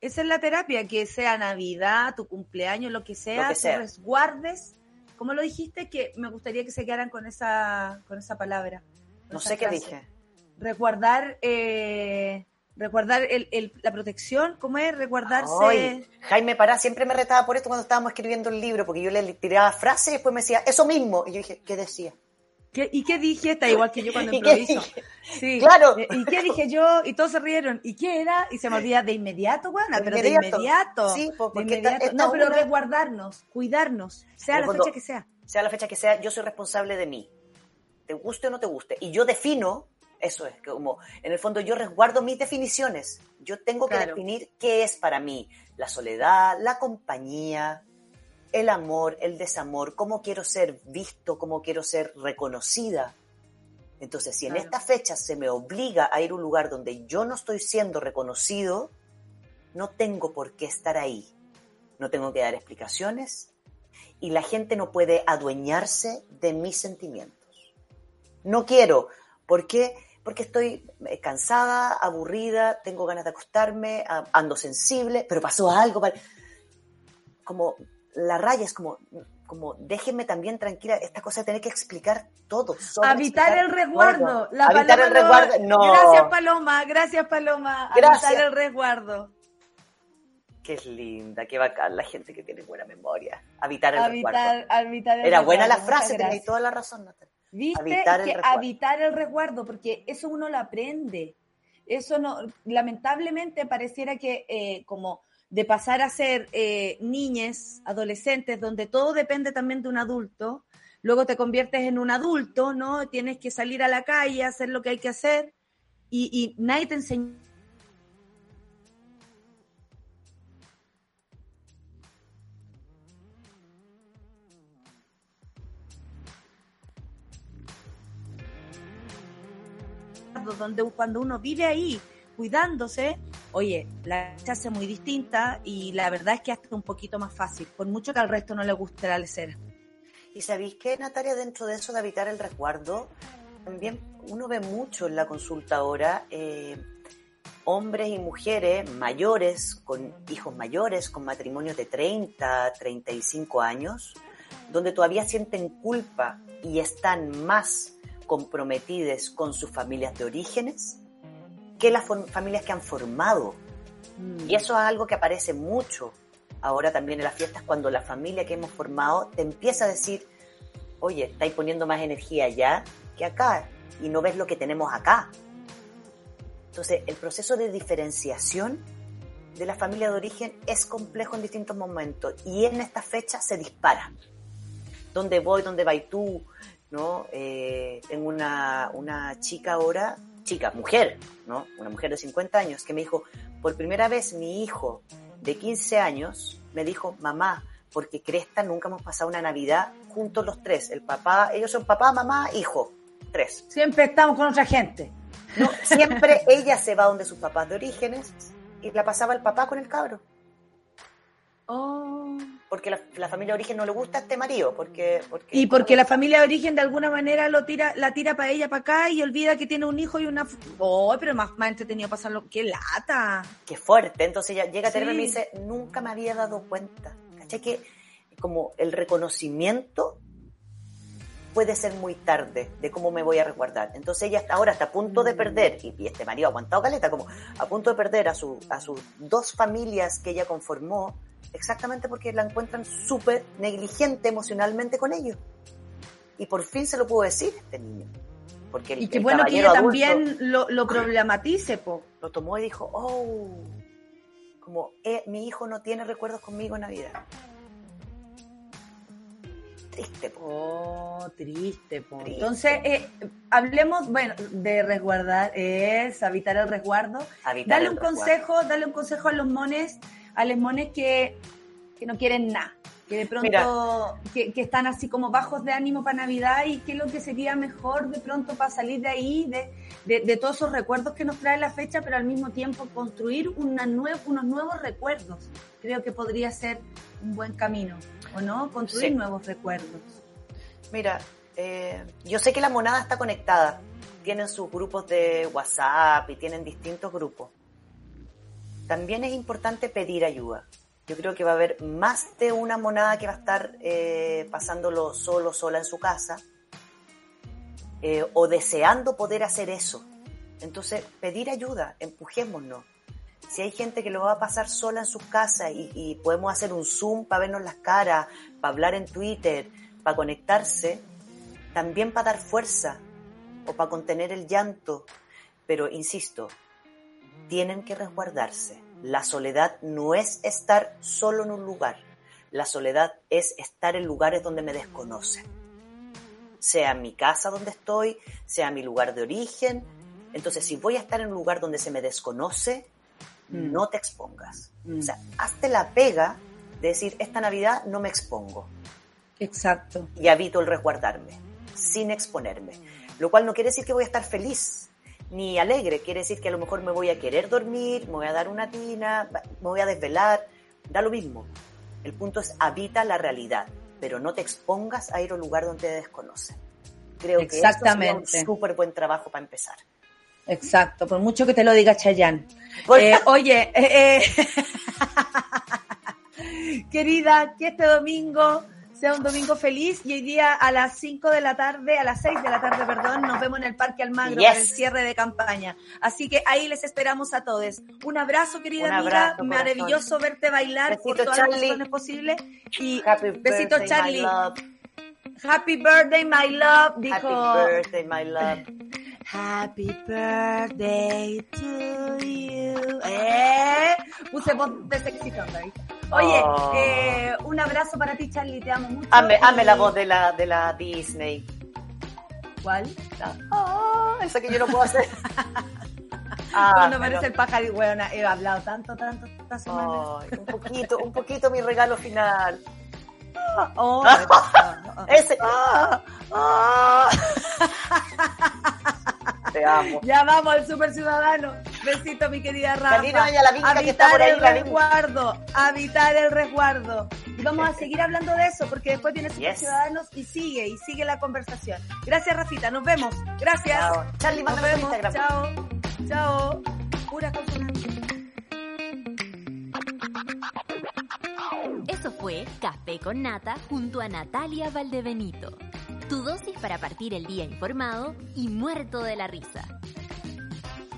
S1: Esa es la terapia, que sea Navidad, tu cumpleaños, lo que sea,
S2: que
S1: tú
S2: sea.
S1: resguardes. ¿Cómo lo dijiste? Que me gustaría que se quedaran con esa, con esa palabra. con
S2: No
S1: esa
S2: sé qué dije.
S1: Resguardar, eh, resguardar el, el- la protección, ¿cómo es? Resguardarse.
S2: Ay, Jaime Pará siempre me retaba por esto cuando estábamos escribiendo el libro, porque yo le tiraba frases y después me decía, eso mismo. Y yo dije, ¿qué decía?
S1: ¿Qué- ¿Y qué dije? Está igual que yo cuando [LAUGHS]
S2: ¿Y qué
S1: improviso. Sí.
S2: Claro.
S1: Eh, ¿Y qué dije yo? Y todos se rieron. ¿Y qué era? Y se me olvida de inmediato,
S2: De
S1: pero
S2: inmediato.
S1: de inmediato.
S2: Sí, po,
S1: de
S2: porque esta-
S1: inmediato.
S2: esta
S1: no, pero
S2: una-
S1: resguardarnos, cuidarnos, sea la fecha que sea.
S2: Sea la fecha que sea, yo soy responsable de mí. Te guste o no te guste. Y yo defino, eso es, como, en el fondo yo resguardo mis definiciones. Yo tengo que
S1: Claro.
S2: definir qué es para mí la soledad, la compañía, el amor, el desamor, cómo quiero ser visto, cómo quiero ser reconocida. Entonces, si en
S1: Claro.
S2: esta fecha se me obliga a ir a un lugar donde yo no estoy siendo reconocido, no tengo por qué estar ahí. No tengo que dar explicaciones y la gente no puede adueñarse de mis sentimientos. No quiero. ¿Por qué? Porque estoy eh, cansada, aburrida, tengo ganas de acostarme, ando sensible, pero pasó algo. Como la raya es como, como déjenme también tranquila, esta cosa de tener que explicar todo.
S1: Habitar
S2: explicar
S1: el resguardo.
S2: todo.
S1: La
S2: Habitar el resguardo, no.
S1: Gracias, Paloma. Gracias, Paloma.
S2: Gracias.
S1: Habitar el resguardo.
S2: Qué linda, qué bacán la gente que tiene buena memoria. Habitar el resguardo.
S1: Habitar, el
S2: Era buena la
S1: resguardo.
S2: frase, tenéis toda la razón, Natalia.
S1: ¿Viste?
S2: Habitar el
S1: que
S2: resguardo.
S1: habitar el resguardo, porque eso uno lo aprende. Eso no, lamentablemente pareciera que eh, como de pasar a ser eh, niñes, adolescentes, donde todo depende también de un adulto, luego te conviertes en un adulto, ¿no? Tienes que salir a la calle, hacer lo que hay que hacer, y, y nadie te enseña. donde cuando uno vive ahí cuidándose, oye, la se hace muy distinta y la verdad es que hasta un poquito más fácil, por mucho que al resto no le guste la lecera.
S2: Y sabéis que, Natalia, dentro de eso de habitar el resguardo, también uno ve mucho en la consulta ahora eh, hombres y mujeres mayores, con hijos mayores, con matrimonios de 30, 35 años, donde todavía sienten culpa y están más comprometidas con sus familias de orígenes que las familias que han formado. Y eso es algo que aparece mucho ahora también en las fiestas, cuando la familia que hemos formado te empieza a decir, oye, estáis poniendo más energía allá que acá y no ves lo que tenemos acá. Entonces, el proceso de diferenciación de la familia de origen es complejo en distintos momentos y en esta fecha se dispara. ¿Dónde voy? ¿Dónde vas tú? ¿No? Eh, tengo una, una chica ahora, chica, mujer, ¿no? Una mujer de 50 años que me dijo, por primera vez mi hijo de 15 años me dijo, mamá, porque Cresta nunca hemos pasado una Navidad juntos los tres. El papá, ellos son papá, mamá, hijo. Tres.
S1: Siempre estamos con otra gente.
S2: No, siempre ella se va donde sus papás de orígenes y la pasaba el papá con el cabro.
S1: Oh.
S2: Porque la, la familia de origen no le gusta a este marido. Porque, porque
S1: Y porque la familia de origen de alguna manera lo tira, la tira para ella, para acá, y olvida que tiene un hijo y una... Oh, pero más, más entretenido pasarlo. ¡Qué lata!
S2: Qué fuerte. Entonces ella llega a tenerme y me dice, nunca me había dado cuenta. ¿Cachai? Que como el reconocimiento puede ser muy tarde de cómo me voy a resguardar. Entonces ella hasta ahora está a punto de perder, y, y este marido ha aguantado caleta, como a punto de perder a, su, a sus dos familias que ella conformó, exactamente porque la encuentran súper negligente emocionalmente con ellos. Y por fin se lo pudo decir este niño. Porque el,
S1: Y qué bueno que ella
S2: adulto
S1: también lo, lo problematice, po.
S2: lo tomó y dijo, oh, como eh, mi hijo no tiene recuerdos conmigo en Navidad. Triste, po.
S1: Oh, triste, po.
S2: Triste.
S1: Entonces, eh, hablemos, bueno, de resguardar, es habitar el resguardo.
S2: Habitar
S1: Dale
S2: el
S1: un
S2: resguardo.
S1: consejo, dale un consejo a los mones, a los mones que, que no quieren nada, que de pronto, que, que están así como bajos de ánimo para Navidad y qué es lo que sería mejor de pronto para salir de ahí, de, de, de todos esos recuerdos que nos trae la fecha, pero al mismo tiempo construir una nue- unos nuevos recuerdos. Creo que podría ser un buen camino, ¿o no? Construir
S2: Sí.
S1: nuevos recuerdos.
S2: Mira, eh, yo sé que la monada está conectada. Tienen sus grupos de WhatsApp y tienen distintos grupos. También es importante pedir ayuda. Yo creo que va a haber más de una monada que va a estar eh, pasándolo solo, sola en su casa, eh, o deseando poder hacer eso. Entonces, pedir ayuda, empujémonos. Si hay gente que lo va a pasar sola en sus casas y, y podemos hacer un Zoom para vernos las caras, para hablar en Twitter, para conectarse, también para dar fuerza o para contener el llanto. Pero, insisto, tienen que resguardarse. La soledad no es estar solo en un lugar. La soledad es estar en lugares donde me desconocen. Sea mi casa donde estoy, sea mi lugar de origen. Entonces, si voy a estar en un lugar donde se me desconoce,
S1: Mm.
S2: no te expongas.
S1: Mm.
S2: O sea, hazte la pega de decir, esta Navidad no me expongo
S1: Exacto.
S2: y evito el resguardarme, sin exponerme. Lo cual no quiere decir que voy a estar feliz ni alegre, quiere decir que a lo mejor me voy a querer dormir, me voy a dar una tina, me voy a desvelar, da lo mismo. El punto es habita la realidad, pero no te expongas a ir a un lugar donde te desconocen. Creo que sería
S1: Exactamente.
S2: un súper buen trabajo para empezar.
S1: Exacto, por mucho que te lo diga Chayanne. Eh, oye, eh, eh, [LAUGHS] querida, que este domingo sea un domingo feliz y hoy día a las 5 de la tarde, a las 6 de la tarde, perdón, nos vemos en el Parque Almagro
S2: Yes.
S1: para el cierre de campaña. Así que ahí les esperamos a todos. Un abrazo, querida
S2: Un
S1: amiga. Maravilloso verte bailar por
S2: Besito,
S1: todas las razones posibles. Y
S2: Happy
S1: besito,
S2: birthday,
S1: Charlie.
S2: my love.
S1: Happy birthday, my love, dijo.
S2: Happy birthday, my love.
S1: Happy birthday to you. ¿Eh? Puse voz de sexy thunder. Oye,
S2: Oh.
S1: eh, un abrazo para ti, Charlie. Te amo mucho.
S2: Hazme
S1: Y-
S2: la voz de la, de la Disney.
S1: ¿Cuál?
S2: Ah, esa que yo no puedo hacer. [LAUGHS] Ah,
S1: Cuando
S2: pero-
S1: aparece el pájaro y weona, he hablado tanto, tanto esta semana.
S2: Ay, un poquito, un poquito mi regalo final.
S1: Oh, [LAUGHS]
S2: Ese. [LAUGHS] Te amo.
S1: Ya vamos al super ciudadano. Besito, mi querida Rafa.
S2: Vaya la vinca que está
S1: habitar
S2: por ahí,
S1: el
S2: la
S1: resguardo. Habitar el resguardo. Y vamos a [LAUGHS] seguir hablando de eso porque después viene Super
S2: Yes.
S1: Ciudadanos y sigue, y sigue la conversación. Gracias, Rafita. Nos vemos. Gracias.
S2: Chao. Charlie,
S1: Nos vemos.
S2: Instagram.
S1: Chao. Chao. Pura consonante.
S5: Eso fue Café con Nata junto a Natalia Valdebenito. Tu dosis para partir el día informado y muerto de la risa.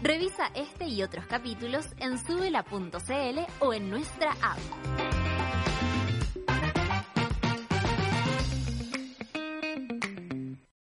S5: Revisa este y otros capítulos en subela.cl o en nuestra app.